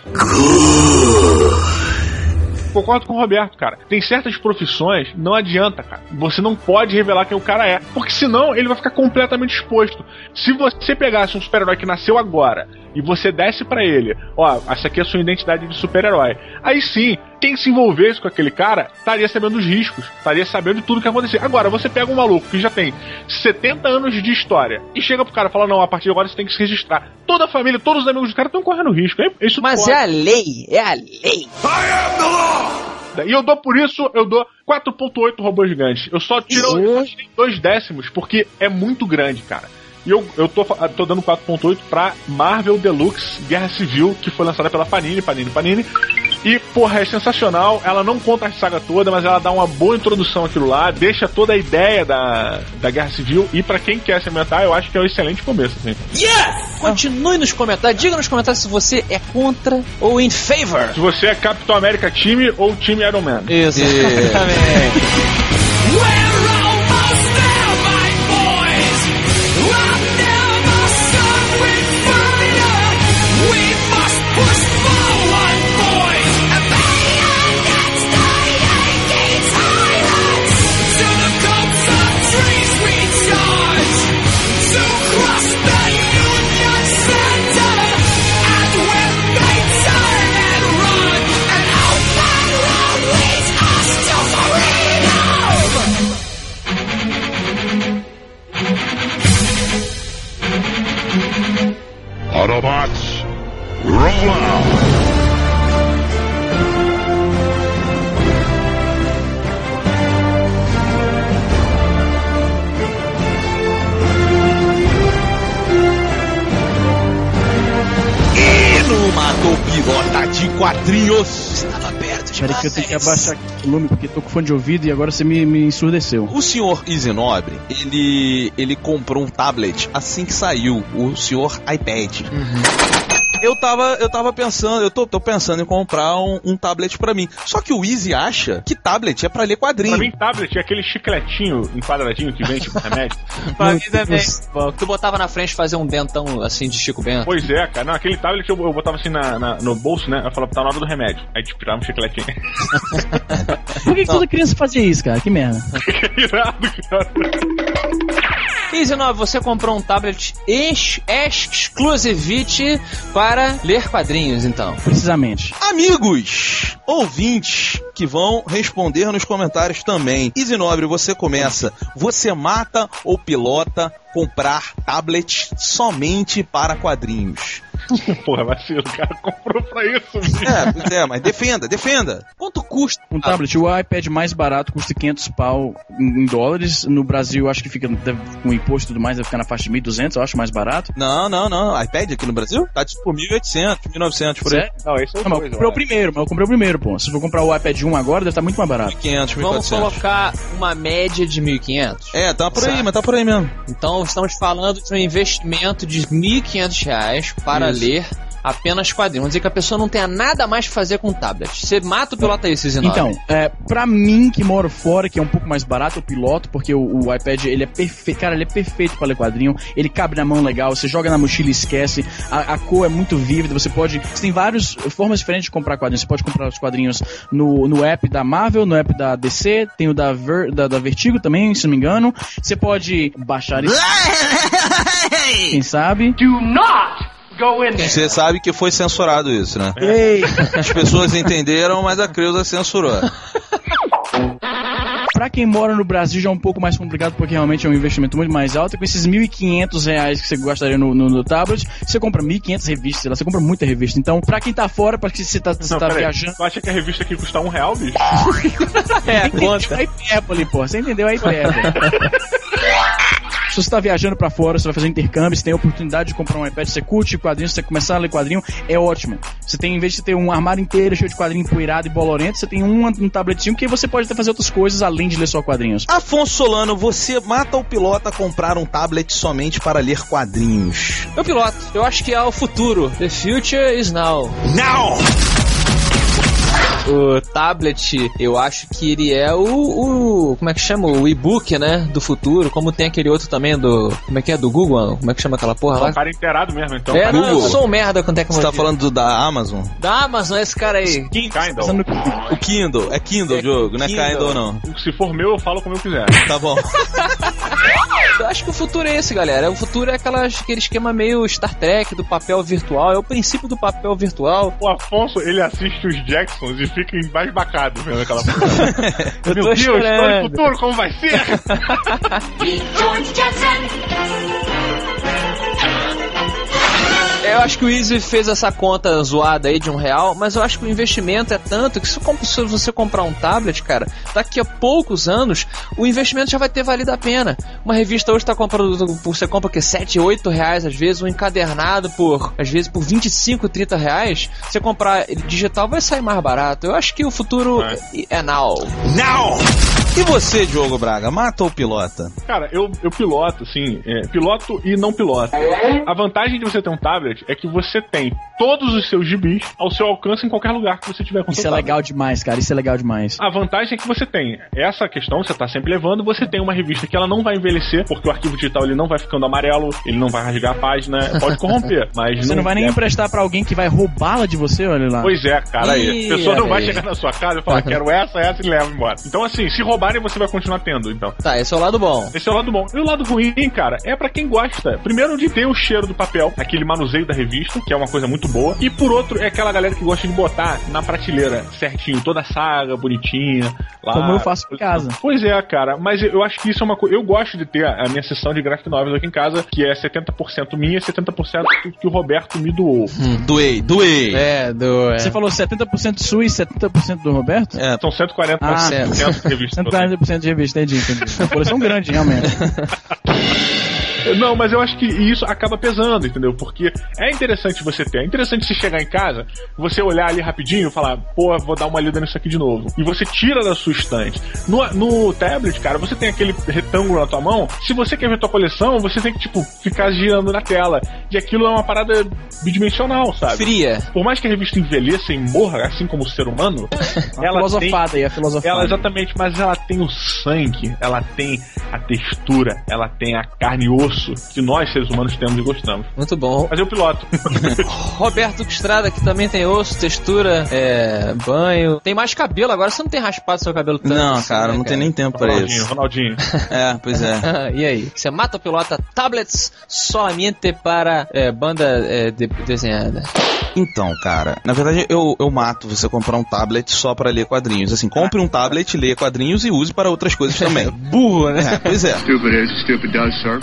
Concordo com o Roberto, cara. Tem certas profissões, não adianta, cara. Você não pode revelar quem o cara é. Porque senão ele vai ficar completamente exposto. Se você pegasse um super-herói que nasceu agora e você desse pra ele, ó, essa aqui é a sua identidade de super-herói. Aí sim, quem se envolvesse com aquele cara estaria sabendo dos riscos, estaria sabendo de tudo que ia acontecer. Agora, você pega um maluco que já tem 70 anos de história e chega pro cara e fala: não, a partir de agora você tem que se registrar. Toda a família, todos os amigos do cara estão correndo risco. hein? Isso Mas pode. é a lei, é a lei. E eu dou por isso, eu dou 4.8 robôs gigantes. Eu só tiro eu tirei dois décimos, porque é muito grande, cara. E eu, eu tô, tô dando 4.8 pra Marvel Deluxe Guerra Civil, que foi lançada pela Panini, Panini, Panini. E, porra, é sensacional. Ela não conta a saga toda, mas ela dá uma boa introdução àquilo lá, deixa toda a ideia da, da Guerra Civil. E pra quem quer se ambientar, eu acho que é um excelente começo. Assim. Continue nos comentários, diga nos comentários se você é contra ou in favor. Se você é Capitão América time ou time Iron Man. Isso. Quadrinhos. Estava perto de Peraí que eu tenho que abaixar o volume porque tô com fone de ouvido e agora você me, me ensurdeceu. O senhor Isinobre, ele, ele comprou um tablet assim que saiu, o senhor iPad. Eu tava, eu tava pensando, eu tô, tô pensando em comprar um, um tablet pra mim. Só que o Easy acha que tablet é pra ler quadrinho. Pra mim, tablet é aquele chicletinho enquadradinho que vem tipo remédio. [laughs] Pra mim também. Tu botava na frente fazer um dentão assim de Chico Bento. Pois é, cara. Não, aquele tablet eu, eu botava assim na, na- no bolso, né? Eu falava, tá na hora do remédio. Aí tipo, tirava um chicletinho. Por que, que toda criança fazia isso, cara? Que merda. [laughs] Irado, cara. Easy 9, você comprou um tablet ex exclusivity para ler quadrinhos, então. Precisamente. Amigos, ouvintes que vão responder nos comentários também. Easy Nobre, você começa. Você mata ou pilota comprar tablet somente para quadrinhos? [laughs] Porra, vacilo, o cara comprou pra isso, bicho. É, pois é, mas defenda, defenda. Quanto custa? Um tablet, o iPad mais barato custa 500 pau em dólares. No Brasil, acho que fica deve- com imposto e tudo mais, deve ficar na faixa de 1.200, eu acho mais barato. Não, não, não. iPad aqui no Brasil tá tipo 1.800, 1.900 por aí. Não, esse é o Não, mas eu comprei o olha. primeiro, mas eu comprei o primeiro, pô. Se eu for comprar o iPad 1 agora, deve estar muito mais barato. 500, Vamos 1.400. colocar uma média de 1.500. É, tá por aí, Certo. mas tá por aí mesmo. Então estamos falando de um investimento de 1.500 reais para Isso. Ler apenas quadrinhos. Vamos dizer que a pessoa não tenha nada mais pra fazer com o tablet. Você mata o pilota aí, Cisne Então, é, pra mim que moro fora, que é um pouco mais barato, eu piloto, porque o, o iPad, ele é perfeito, cara, ele é perfeito pra ler quadrinho, ele cabe na mão legal, você joga na mochila e esquece, a, a cor é muito vívida, você pode, você tem várias formas diferentes de comprar quadrinhos, você pode comprar os quadrinhos no, no app da Marvel, no app da DC, tem o da, Ver- da, da Vertigo também, se não me engano, você pode baixar [laughs] isso, quem sabe. Do not. Você sabe que foi censurado isso, né? Ei, As pessoas entenderam, mas a Creuza censurou. [laughs] Pra quem mora no Brasil já é um pouco mais complicado porque realmente é um investimento muito mais alto. E com esses 1.500 reais que você gastaria no, no, no tablet, você compra 1.500 revistas, sei lá, você compra muita revista. Então, pra quem tá fora, pra que você tá, você Não, tá viajando. Tu acha que a revista aqui custa um real, bicho? [laughs] É, entendeu a hipérbole, pô. Você entendeu a hipérbole. [laughs] Se você tá viajando pra fora, você vai fazer intercâmbio, você tem a oportunidade de comprar um iPad, você curte quadrinhos, você começar a ler quadrinho, é ótimo. Você tem, em vez de ter um armário inteiro cheio de quadrinho empoeirado e bolorento, você tem um, um tabletinho que você pode até fazer outras coisas além de ler só quadrinhos. Afonso Solano, você mata o piloto a comprar um tablet somente para ler quadrinhos. Meu piloto, eu acho que é o futuro. The future is now. Now! O tablet, eu acho que ele é o, o como é que chama? O e-book, né? Do futuro. Como tem aquele outro também do. Como é que é? Do Google? Como é que chama aquela porra lá? um cara inteirado mesmo, então. É, cara. não, eu sou um merda com Você tecnologia. tá falando do, da Amazon? Da Amazon, esse cara aí. Kindle. O Kindle. É Kindle, jogo, não é Kindle. Kindle não. Se for meu, eu falo como eu quiser. Tá bom. [laughs] Eu acho que o futuro é esse, galera. O futuro é aquela, aquele esquema meio Star Trek do papel virtual. É o princípio do papel virtual. O Afonso, ele assiste os Jacksons e fica embasbacado vendo aquela [laughs] porra. Eu Meu tô Deus, estou no futuro, como vai ser? [laughs] [laughs] Eu acho que o Easy fez essa conta zoada aí de um real, mas eu acho que o investimento é tanto que se você comprar um tablet, cara, daqui a poucos anos, o investimento já vai ter valido a pena. Uma revista hoje tá comprando, você compra o que? 7, 8 reais às vezes, um encadernado por, às vezes, por 25, 30 reais. Você comprar ele digital vai sair mais barato. Eu acho que o futuro é, now. Now! E você, Diogo Braga, mata ou pilota? Cara, eu, eu piloto, assim, é, piloto e não piloto. A vantagem de você ter um tablet é que você tem todos os seus gibis ao seu alcance em qualquer lugar que você tiver com Isso é legal demais, cara. Isso é legal demais. A vantagem é que você tem essa questão, você tá sempre levando, você tem uma revista que ela não vai envelhecer, porque o arquivo digital ele não vai ficando amarelo, ele não vai rasgar a página, pode corromper, [laughs] mas Você não vai nem é- emprestar pra alguém que vai roubá-la de você, olha lá. Pois é, cara, aí. A pessoa não olha vai chegar na sua casa e falar, quero essa, essa e leva embora. Então, assim, se roubarem, você vai continuar tendo, então. Tá, esse é o lado bom. Esse é o lado bom. E o lado ruim, cara, é pra quem gosta. Primeiro, de ter o cheiro do papel, aquele manuseio da revista, que é uma coisa muito boa. E por outro, é aquela galera que gosta de botar na prateleira certinho, toda a saga, bonitinha. Lá. Como eu faço em casa. Pois é, cara, mas eu acho que isso é uma coisa. Eu gosto de ter a minha sessão de graphic novels aqui em casa, que é 70% minha e 70% que- que o Roberto me doou. Doei, doei. É, do. Você falou 70% sua e 70% do Roberto? É, São 140% Ah, de revista. [laughs] 140% de revista, entendi, entendi. Uma coleção grande, realmente. [laughs] Não, mas eu acho que isso acaba pesando, entendeu? Porque é interessante você ter. É interessante você chegar em casa, você olhar ali rapidinho e falar, pô, vou dar uma lida nisso aqui de novo. E você tira da sua estante. No, no tablet, cara, você tem aquele retângulo na tua mão. Se você quer ver tua coleção, você tem que, tipo, ficar girando na tela. E aquilo é uma parada bidimensional, sabe? Fria. Por mais que a revista envelheça e morra, assim como o ser humano, [laughs] ela filosofada tem... aí, a filosofada. Ela, exatamente, mas ela tem o sangue, ela tem a textura, ela tem a carne e osso que nós, seres humanos, temos e gostamos. Muito bom. Mas eu piloto. [laughs] Roberto Estrada, que também tem osso, textura, é, banho. Tem mais cabelo agora, você não tem raspado seu cabelo tanto. Não, assim, cara, né, não tem nem tempo pra Ronaldinho, isso. Ronaldinho. [laughs] É, pois é. [laughs] e aí? Você mata ou pilota tablets solamente para é, banda é, de- desenhada? Então, cara, na verdade eu, eu mato você comprar um tablet só pra ler quadrinhos. Assim, compre um tablet, leia quadrinhos e use para outras coisas também. Burro, né? É, pois é. Stupid is, stupid does, sir.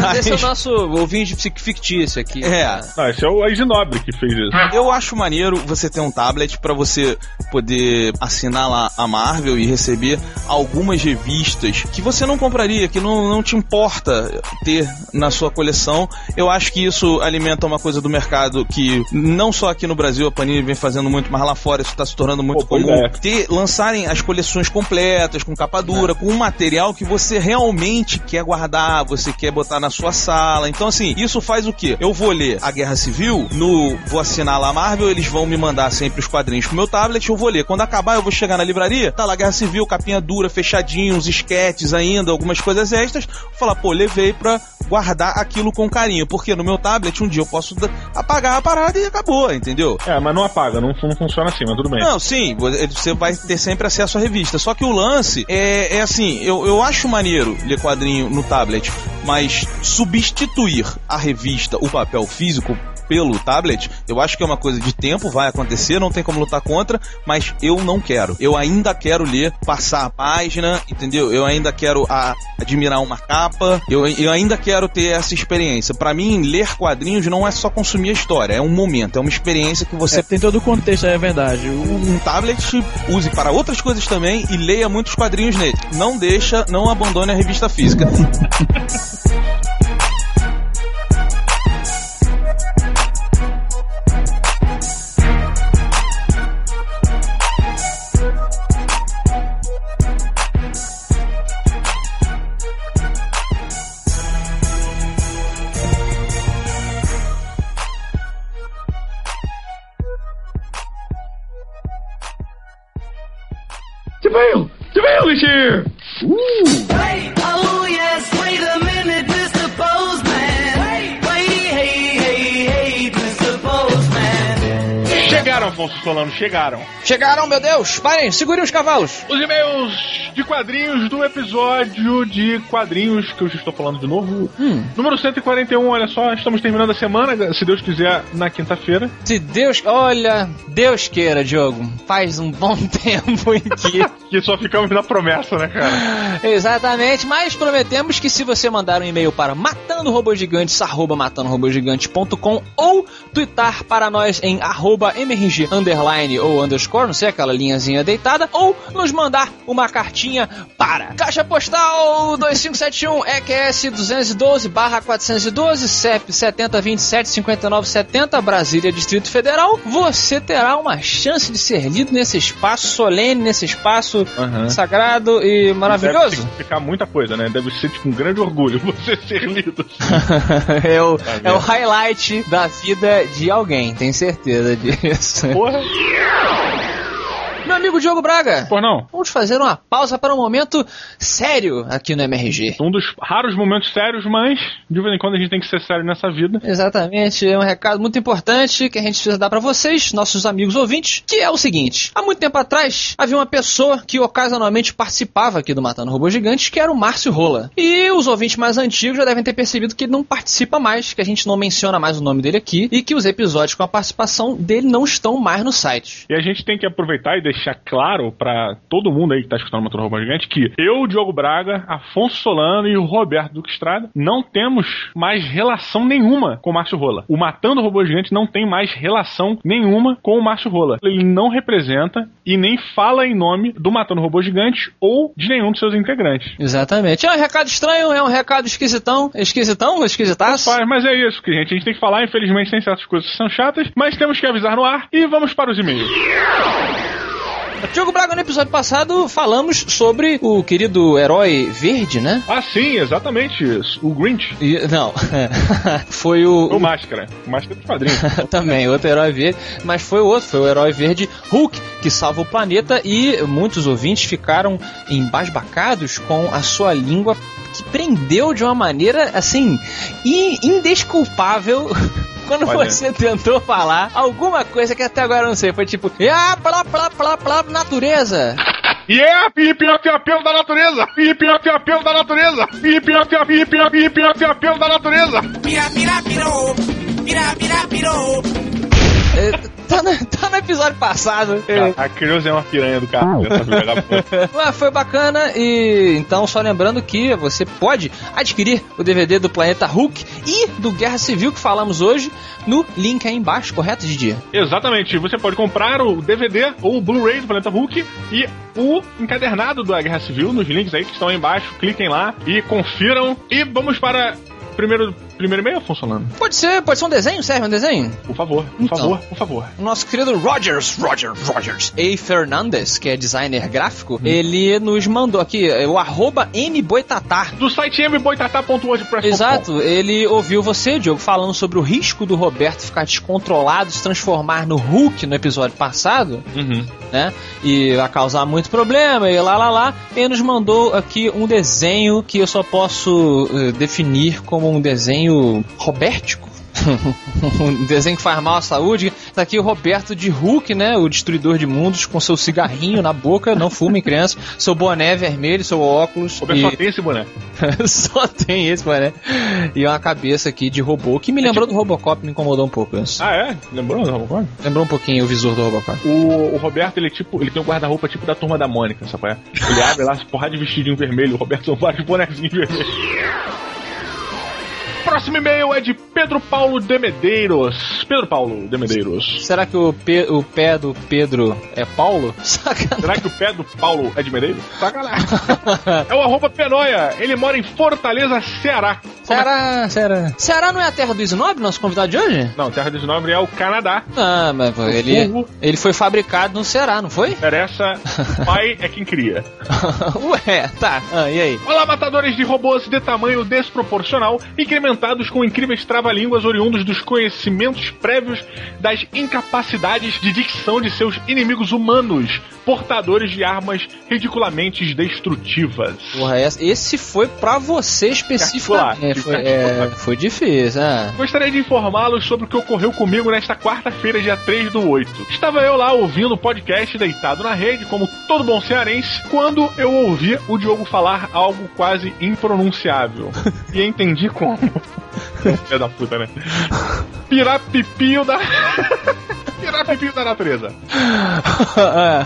Mas, Esse é o nosso ouvinte fic- fictício aqui. é, Não, esse é o Aisinobre que fez isso. eu acho maneiro você ter um tablet pra você poder assinar lá a Marvel e receber algumas revistas que você não compraria, que não, não te importa ter na sua coleção. Eu acho que isso alimenta uma coisa do mercado que não só aqui no Brasil a Panini vem fazendo muito, mas lá fora isso está se tornando muito Pô, comum. é. Ter, lançarem as coleções completas, com capa dura, com um material que você realmente quer guardar, você quer botar na sua sala. Então, assim, isso faz o quê? Eu vou ler a Guerra Civil, no vou assinar lá a Marvel, eles vão me mandar sempre os quadrinhos pro meu tablet, eu vou ler. Quando acabar, eu vou chegar na livraria, tá lá Guerra Civil, capinha dura, fechadinho, uns esquetes ainda, algumas coisas extras. Vou falar, pô, levei pra guardar aquilo com carinho, porque no meu tablet um dia eu posso apagar a parada e acabou, entendeu? É, mas não apaga, não, não funciona assim, mas tudo bem. Não, sim, você vai ter sempre acesso à revista. Só que o lance é, é assim, eu, eu acho maneiro ler quadrinho no tablet, mas substituir a revista, o papel físico, pelo tablet, eu acho que é uma coisa de tempo, vai acontecer, não tem como lutar contra, mas eu não quero. Eu ainda quero ler, passar a página, entendeu? Eu ainda quero a- admirar uma capa, eu, eu ainda quero ter essa experiência. Pra mim, ler quadrinhos não é só consumir a história, é um momento, é uma experiência que você É, tem todo o contexto, é verdade. O- um tablet use para outras coisas também e leia muitos quadrinhos nele. Não deixa, não abandone a revista física. [laughs] Chegaram, chegaram. Chegaram, meu Deus! Parem, segurem os cavalos! Os e-mails de quadrinhos do episódio de quadrinhos que eu já estou falando de novo. Hum. Número 141, olha só, estamos terminando a semana, se Deus quiser, na quinta-feira. Se Deus. Olha, Deus queira, Diogo. Faz um bom [laughs] tempo em que. [laughs] que só ficamos na promessa, né, cara? Exatamente, mas prometemos que se você mandar um e-mail para matandorobogigantes, arroba matandorobogigantes.com ou twittar para nós em arroba mrg underline ou underscore, não sei, aquela linhazinha deitada, ou nos mandar uma cartinha para Caixa Postal 2571 EQS 212 barra 412 CEP 7027 5970 Brasília, Distrito Federal, você terá uma chance de ser lido nesse espaço solene, nesse espaço sagrado e maravilhoso. Deve significar muita coisa, né? Deve ser tipo um grande orgulho [laughs] você ser lido. [laughs] é, o, é o highlight da vida de alguém, tenho certeza disso. Porra. Yeah. Meu amigo Diogo Braga. Por não. Vamos fazer uma pausa para um momento sério aqui no MRG. Um dos raros momentos sérios, mas de vez em quando a gente tem que ser sério nessa vida. Exatamente, é um recado muito importante que a gente precisa dar para vocês, nossos amigos ouvintes, que é o seguinte: há muito tempo atrás havia uma pessoa que ocasionalmente participava aqui do Matando Robô Gigante, que era o Márcio Rola. E os ouvintes mais antigos já devem ter percebido que ele não participa mais, que a gente não menciona mais o nome dele aqui e que os episódios com a participação dele não estão mais no site. E a gente tem que aproveitar e deixar claro para todo mundo aí que tá escutando o Matando Robô Gigante que eu, Diogo Braga, Afonso Solano e o Roberto Duque Estrada não temos mais relação nenhuma com o Márcio Rola. O Matando Robô Gigante não tem mais relação nenhuma com o Márcio Rola. Ele não representa e nem fala em nome do Matando Robô Gigante ou de nenhum dos seus integrantes. Exatamente. É um recado estranho, é um recado esquisitão. Esquisitão? Esquisitaço? Faz, mas é isso que gente, a gente tem que falar. Infelizmente tem certas coisas que são chatas, mas temos que avisar no ar e vamos para os e-mails. Diogo Braga, no episódio passado falamos sobre o querido herói verde, né? Ah, sim, exatamente isso. O Grinch. E, não, [laughs] foi o. O Máscara. O Máscara dos quadrinhos. [laughs] Também, outro herói verde. Mas foi o outro, foi o herói verde Hulk, que salva o planeta e muitos ouvintes ficaram embasbacados com a sua língua que prendeu de uma maneira assim indesculpável [laughs] quando Olha. você tentou falar alguma coisa que até agora eu não sei. Foi tipo, ah, plá, plá, plá, plá, natureza. E é a pelo da natureza! pelo da natureza! pelo da natureza! Pira, pira, pirou. Pira, pira, pirou. Tá, no, tá no episódio passado. É. A Creuza é uma piranha do carro. Mas foi bacana e então só lembrando que você pode adquirir o DVD do Planeta Hulk e do Guerra Civil que falamos hoje no link aí embaixo, correto, Didi? Exatamente. Você pode comprar o DVD ou o Blu-ray do Planeta Hulk e o encadernado da Guerra Civil nos links aí que estão aí embaixo. Cliquem lá e confiram. E vamos para primeiro primeiro e-mail funcionando. Pode ser, pode ser um desenho, serve um desenho? Por favor, por Então. favor, por favor. O nosso querido Rogers, Rogers, Rogers, A. Fernandes, que é designer gráfico, ele nos mandou aqui é, o arroba mboitatá. Do site mboitatá.wordpress.com. Exato, ele ouviu você, Diogo, falando sobre o risco do Roberto ficar descontrolado, se transformar no Hulk no episódio passado, Uhum. né? E vai causar muito problema e lá lá lá. Ele nos mandou aqui um desenho que eu só posso eh, definir como um desenho robértico. [laughs] um desenho que faz mal à saúde. Tá aqui o Roberto de Hulk, né? O destruidor de mundos, com seu cigarrinho na boca. Não fumem, [laughs] criança. Seu boné vermelho, seu óculos. Roberto e- só tem esse boné. [laughs] só tem esse boné. E uma cabeça aqui de robô, que me lembrou do Robocop, me incomodou um pouco isso. Ah, é? Lembrou do Robocop? Lembrou um pouquinho o visor do Robocop. O, o Roberto, ele tipo, ele tem um guarda-roupa tipo da turma da Mônica, sabe é? Ele abre lá, porrada de vestidinho vermelho, o Roberto são vários bonezinhos vermelhos. Próximo e-mail é de Pedro Paulo de Medeiros. Pedro Paulo de Medeiros. Será que o, pe- o pé do Pedro é Paulo? Sacanagem. [laughs] Será que o pé do Paulo é de Medeiros? Sacanagem. é o arroba Penoia. Ele mora em Fortaleza, Ceará. Ceará, Ceará. Ceará não é a terra do Snob, nosso convidado de hoje? Não, Terra do Snob é o Canadá. Ah, mas pô, ele, ele foi fabricado no Ceará, não foi? Interessa, [laughs] pai é quem cria. [laughs] Ué, tá. Ah, e aí? Olá, matadores de robôs de tamanho desproporcional, incrementados com incríveis trava-línguas oriundos dos conhecimentos prévios das incapacidades de dicção de seus inimigos humanos, portadores de armas ridiculamente destrutivas. Porra, esse foi pra você especificamente. É, foi, é, foi difícil, ah. Gostaria de informá-los sobre o que ocorreu comigo nesta quarta-feira, dia 3 do 8. Estava eu lá ouvindo o podcast deitado na rede, como todo bom cearense, quando eu ouvi o Diogo falar algo quase impronunciável. [laughs] e entendi como. Filha da puta, né? Pirapipio da. [laughs] Pirapipio da natureza.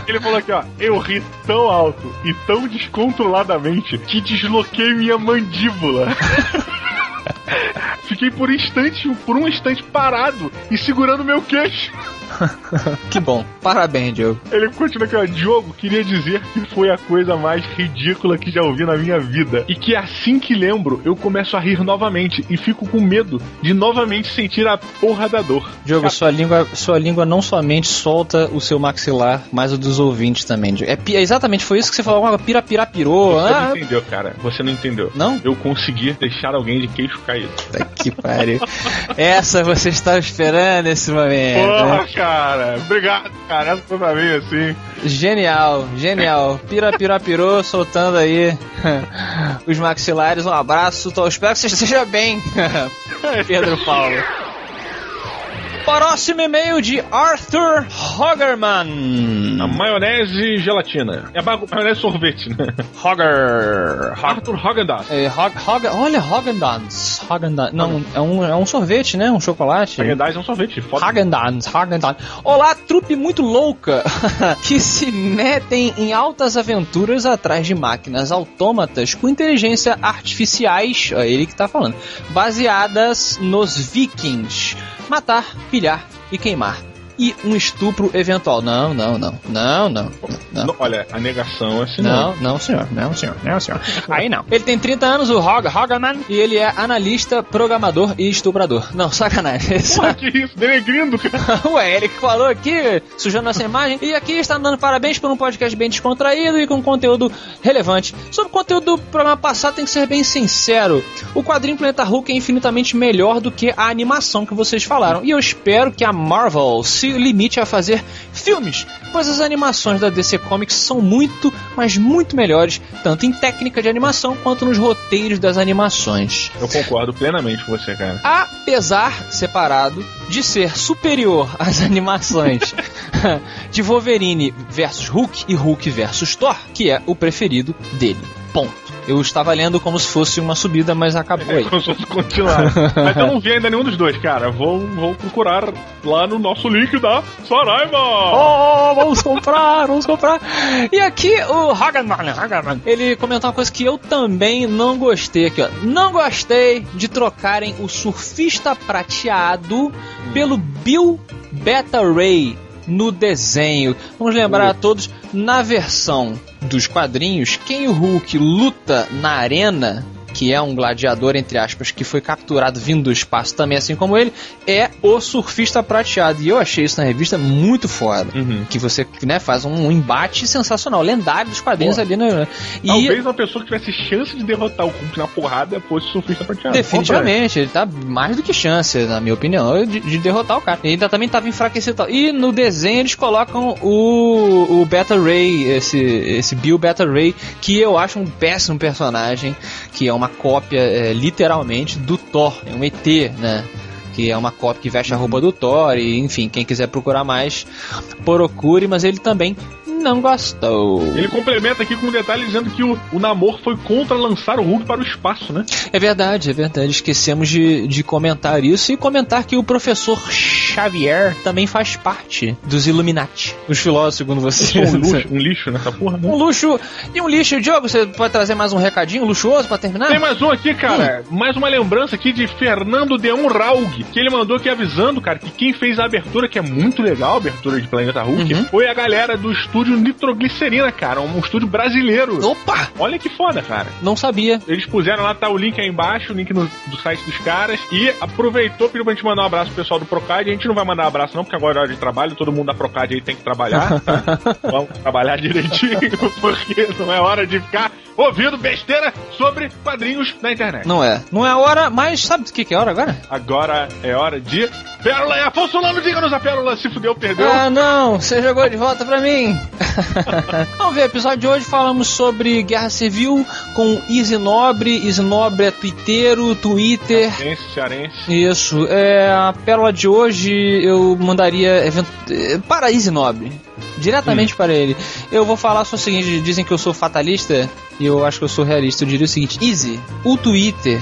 Ele falou aqui, ó. Eu ri tão alto e tão descontroladamente que desloquei minha mandíbula. [laughs] Fiquei por instante, por um instante parado e segurando meu queixo. [laughs] que bom. Parabéns, Diogo. Ele continua aqui, ó. Diogo, queria dizer que foi a coisa mais ridícula que já ouvi na minha vida. E que assim que lembro, eu começo a rir novamente e fico com medo de novamente sentir a porra da dor. Diogo, sua língua, sua língua não somente solta o seu maxilar, mas o dos ouvintes também. Diogo. É, pi- exatamente, foi isso que você falou, uma pira pira pirou. Você Ah, não entendeu, cara. Você não entendeu. Não? Eu consegui deixar alguém de queixo caído. que pariu. Essa você estava esperando esse momento. Porra, né? cara. Obrigado, cara. Essa foi pra mim, assim. Genial, genial. Pira pira pirou, soltando aí os maxilares. Um abraço, espero que você esteja bem, [laughs] Pedro Paulo. Próximo e-mail de Arthur Hogerman. A maionese e gelatina. É maionese sorvete, né? Hoger. Arthur Haagen-Dazs. É, Hog, Hog, olha, Haagen-Dazs. Haagen-Dazs. Não, é um, é um sorvete, né? Um chocolate. Haagen-Dazs é um sorvete. Foda. Haagen-Dazs, Haagen-Dazs. Olá, trupe muito louca [laughs] que se metem em altas aventuras atrás de máquinas autômatas com inteligência artificiais, ó, ele que tá falando, baseadas nos vikings. Matar, pilhar e queimar. E um estupro eventual. Não, não, não. Não, não. não. Não, Olha, a negação é assim. Não, não, senhor. Não, senhor. Não, senhor. [laughs] Aí não. Ele tem 30 anos, o Hog, Hogerman, e ele é analista, programador e estuprador. Não, sacanagem. [laughs] Porra, que isso? Denegrindo, cara. [laughs] Ué, ele que falou aqui, sujando nossa imagem. E aqui está dando parabéns por um podcast bem descontraído e com conteúdo relevante. Sobre o conteúdo do programa passado, tem que ser bem sincero. O quadrinho Planeta Hulk é infinitamente melhor do que a animação que vocês falaram. E eu espero que a Marvel se limite a fazer filmes, pois as animações da DC Comics são muito, mas muito melhores, tanto em técnica de animação quanto nos roteiros das animações. Eu concordo plenamente com você, cara. Apesar, separado, de ser superior [laughs] às animações [laughs] de Wolverine versus Hulk e Hulk versus Thor, que é o preferido dele. Ponto. Eu estava lendo como se fosse uma subida, mas acabou aí. [laughs] Como se fosse continuar. Mas eu não vi ainda nenhum dos dois, cara. Vou, vou procurar lá no nosso link da Saraiva. Oh, vamos comprar, vamos comprar. E aqui o Hagerman, Hagerman, ele comentou uma coisa que eu também não gostei aqui, ó. Não gostei de trocarem o surfista prateado pelo Bill Beta Ray no desenho. Vamos lembrar a todos, na versão dos quadrinhos, quem o Hulk luta na arena que é um gladiador, entre aspas, que foi capturado vindo do espaço também, assim como ele, é o surfista prateado. E eu achei isso na revista muito foda. Que você né, faz um embate sensacional, lendário dos quadrinhos Pô. ali no. E Talvez uma pessoa que tivesse chance de derrotar o Hulk na porrada fosse o surfista prateado. Definitivamente, ele tá mais do que chance, na minha opinião, de, de derrotar o cara. Ele ainda também tava enfraquecido e tal. E no desenho eles colocam o, o Beta Ray, esse, esse Bill Beta Ray, que eu acho um péssimo personagem, que é uma cópia, é, literalmente, do Thor. É um ET, né? Que é uma cópia que veste a roupa do Thor, e enfim, quem quiser procurar mais, procure, mas ele também não gostou. Ele complementa aqui com um detalhe dizendo que o, o Namor foi contra lançar o Hulk para o espaço, né? É verdade, é verdade. Esquecemos de, de comentar isso e comentar que o professor Xavier também faz parte dos Illuminati. Os filósofos, segundo você. Um, luxo, um lixo nessa porra, né? Um luxo e um lixo. Diogo, você pode trazer mais um recadinho luxuoso pra terminar? Tem mais um aqui, cara. Mais uma lembrança aqui de Fernando de Que ele mandou aqui avisando, cara, que quem fez a abertura, que é muito legal, a abertura de Planeta Hulk, foi a galera do estúdio Nitroglicerina, cara. Um estúdio brasileiro. Opa! Olha que foda, cara. Não sabia. Eles puseram lá, tá o link aí embaixo, o link no, do site dos caras. E aproveitou, pediu pra gente mandar um abraço pro pessoal do Procad. A gente não vai mandar um abraço, não, porque agora é hora de trabalho. Todo mundo da Procad aí tem que trabalhar. Tá? [laughs] Vamos trabalhar direitinho, [laughs] porque não é hora de ficar ouvindo besteira sobre quadrinhos na internet. Não é. Não é hora, mas sabe do que, que é hora agora? Agora é hora de. Pérola e Afonso Lano, diga-nos a Pérola, se fudeu, perdeu. Ah, não, você jogou de volta pra mim. [laughs] Vamos ver, o episódio de hoje falamos sobre Guerra Civil com Easy Nobre. Easy Nobre é twitteiro, Twitter. Cearense, cearense. Isso, é, a pérola de hoje eu mandaria event... para Easy Nobre. Diretamente para ele. Eu vou falar só o seguinte: dizem que eu sou fatalista e eu acho que eu sou realista. Eu diria o seguinte: Easy, o Twitter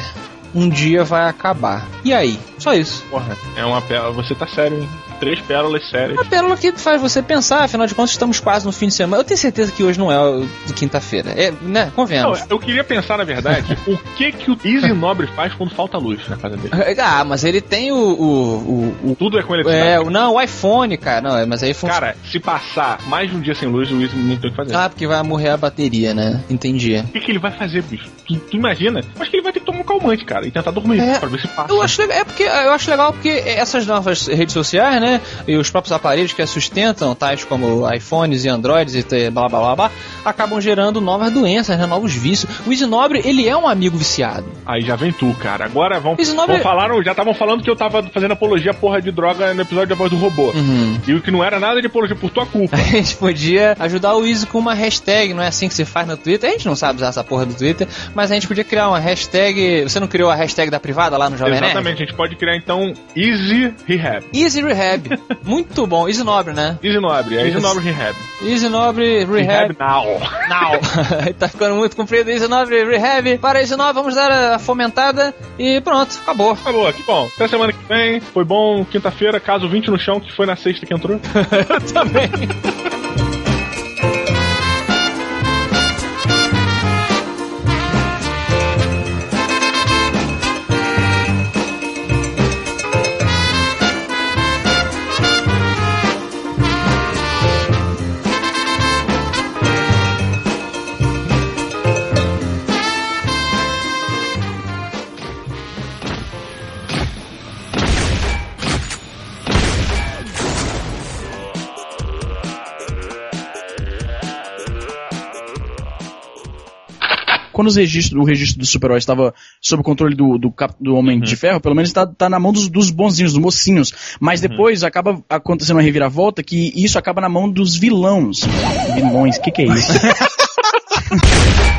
um dia vai acabar. E aí? Só isso. Porra, é uma pérola. Você tá sério, hein? Três pérolas sérias. Uma pérola que faz você pensar, afinal de contas, estamos quase no fim de semana. Eu tenho certeza que hoje não é o quinta-feira. É, né? Não, Convenhamos. eu queria pensar, na verdade, [laughs] o que que o Easy Nobre faz quando falta luz na casa dele. [laughs] Ah, mas ele tem o. o, o, Tudo é com o eletricidade. é, o- não, o iPhone, cara. Não, é, mas aí funciona. Cara, se passar mais de um dia sem luz, o Easy não tem o que fazer. Ah, porque vai morrer a bateria, né? Entendi. O que, que ele vai fazer, bicho? Tu, tu imagina? Acho que ele vai ter que tomar um calmante, cara, e tentar dormir, É. pra ver se passa. Eu acho é porque eu acho legal porque essas novas redes sociais, né, e os próprios aparelhos que as sustentam, tais como iPhones e Androids e blá blá blá blá, acabam gerando novas doenças, né, novos vícios. O Easy Nobre, ele é um amigo viciado. Aí já vem tu, cara. Agora vão, Easy Nobre- vão falar, já estavam falando que eu tava fazendo apologia porra de droga no episódio da voz do robô. Uhum. E o que não era nada de apologia por tua culpa. [laughs] A gente podia ajudar o Easy com uma hashtag, não é assim que se faz no Twitter. A gente não sabe usar essa porra do Twitter, mas a gente podia criar uma hashtag. Você não criou a hashtag da privada lá no Jovem Nerd? Exatamente, a gente pode criar então Easy Rehab. Easy Rehab. Muito bom. Easy Nobre, né? Easy Nobre, é Easy. Nobre Rehab. Easy Nobre Rehab. Rehab now. Now. [laughs] tá ficando muito comprido. Easy Nobre Rehab. Para Easy Nobre, vamos dar a fomentada e pronto, acabou. Acabou, que bom. Até semana que vem. Foi bom quinta-feira, caso 20 no chão, que foi na sexta que entrou. [laughs] Também. [laughs] Quando os registros, o registro do super-herói estava sob o controle do, do, cap- do Homem de Ferro, pelo menos tá, tá na mão dos, dos bonzinhos, dos mocinhos. Mas depois acaba acontecendo uma reviravolta que isso acaba na mão dos vilões. Vilões, o que, que é isso? [laughs]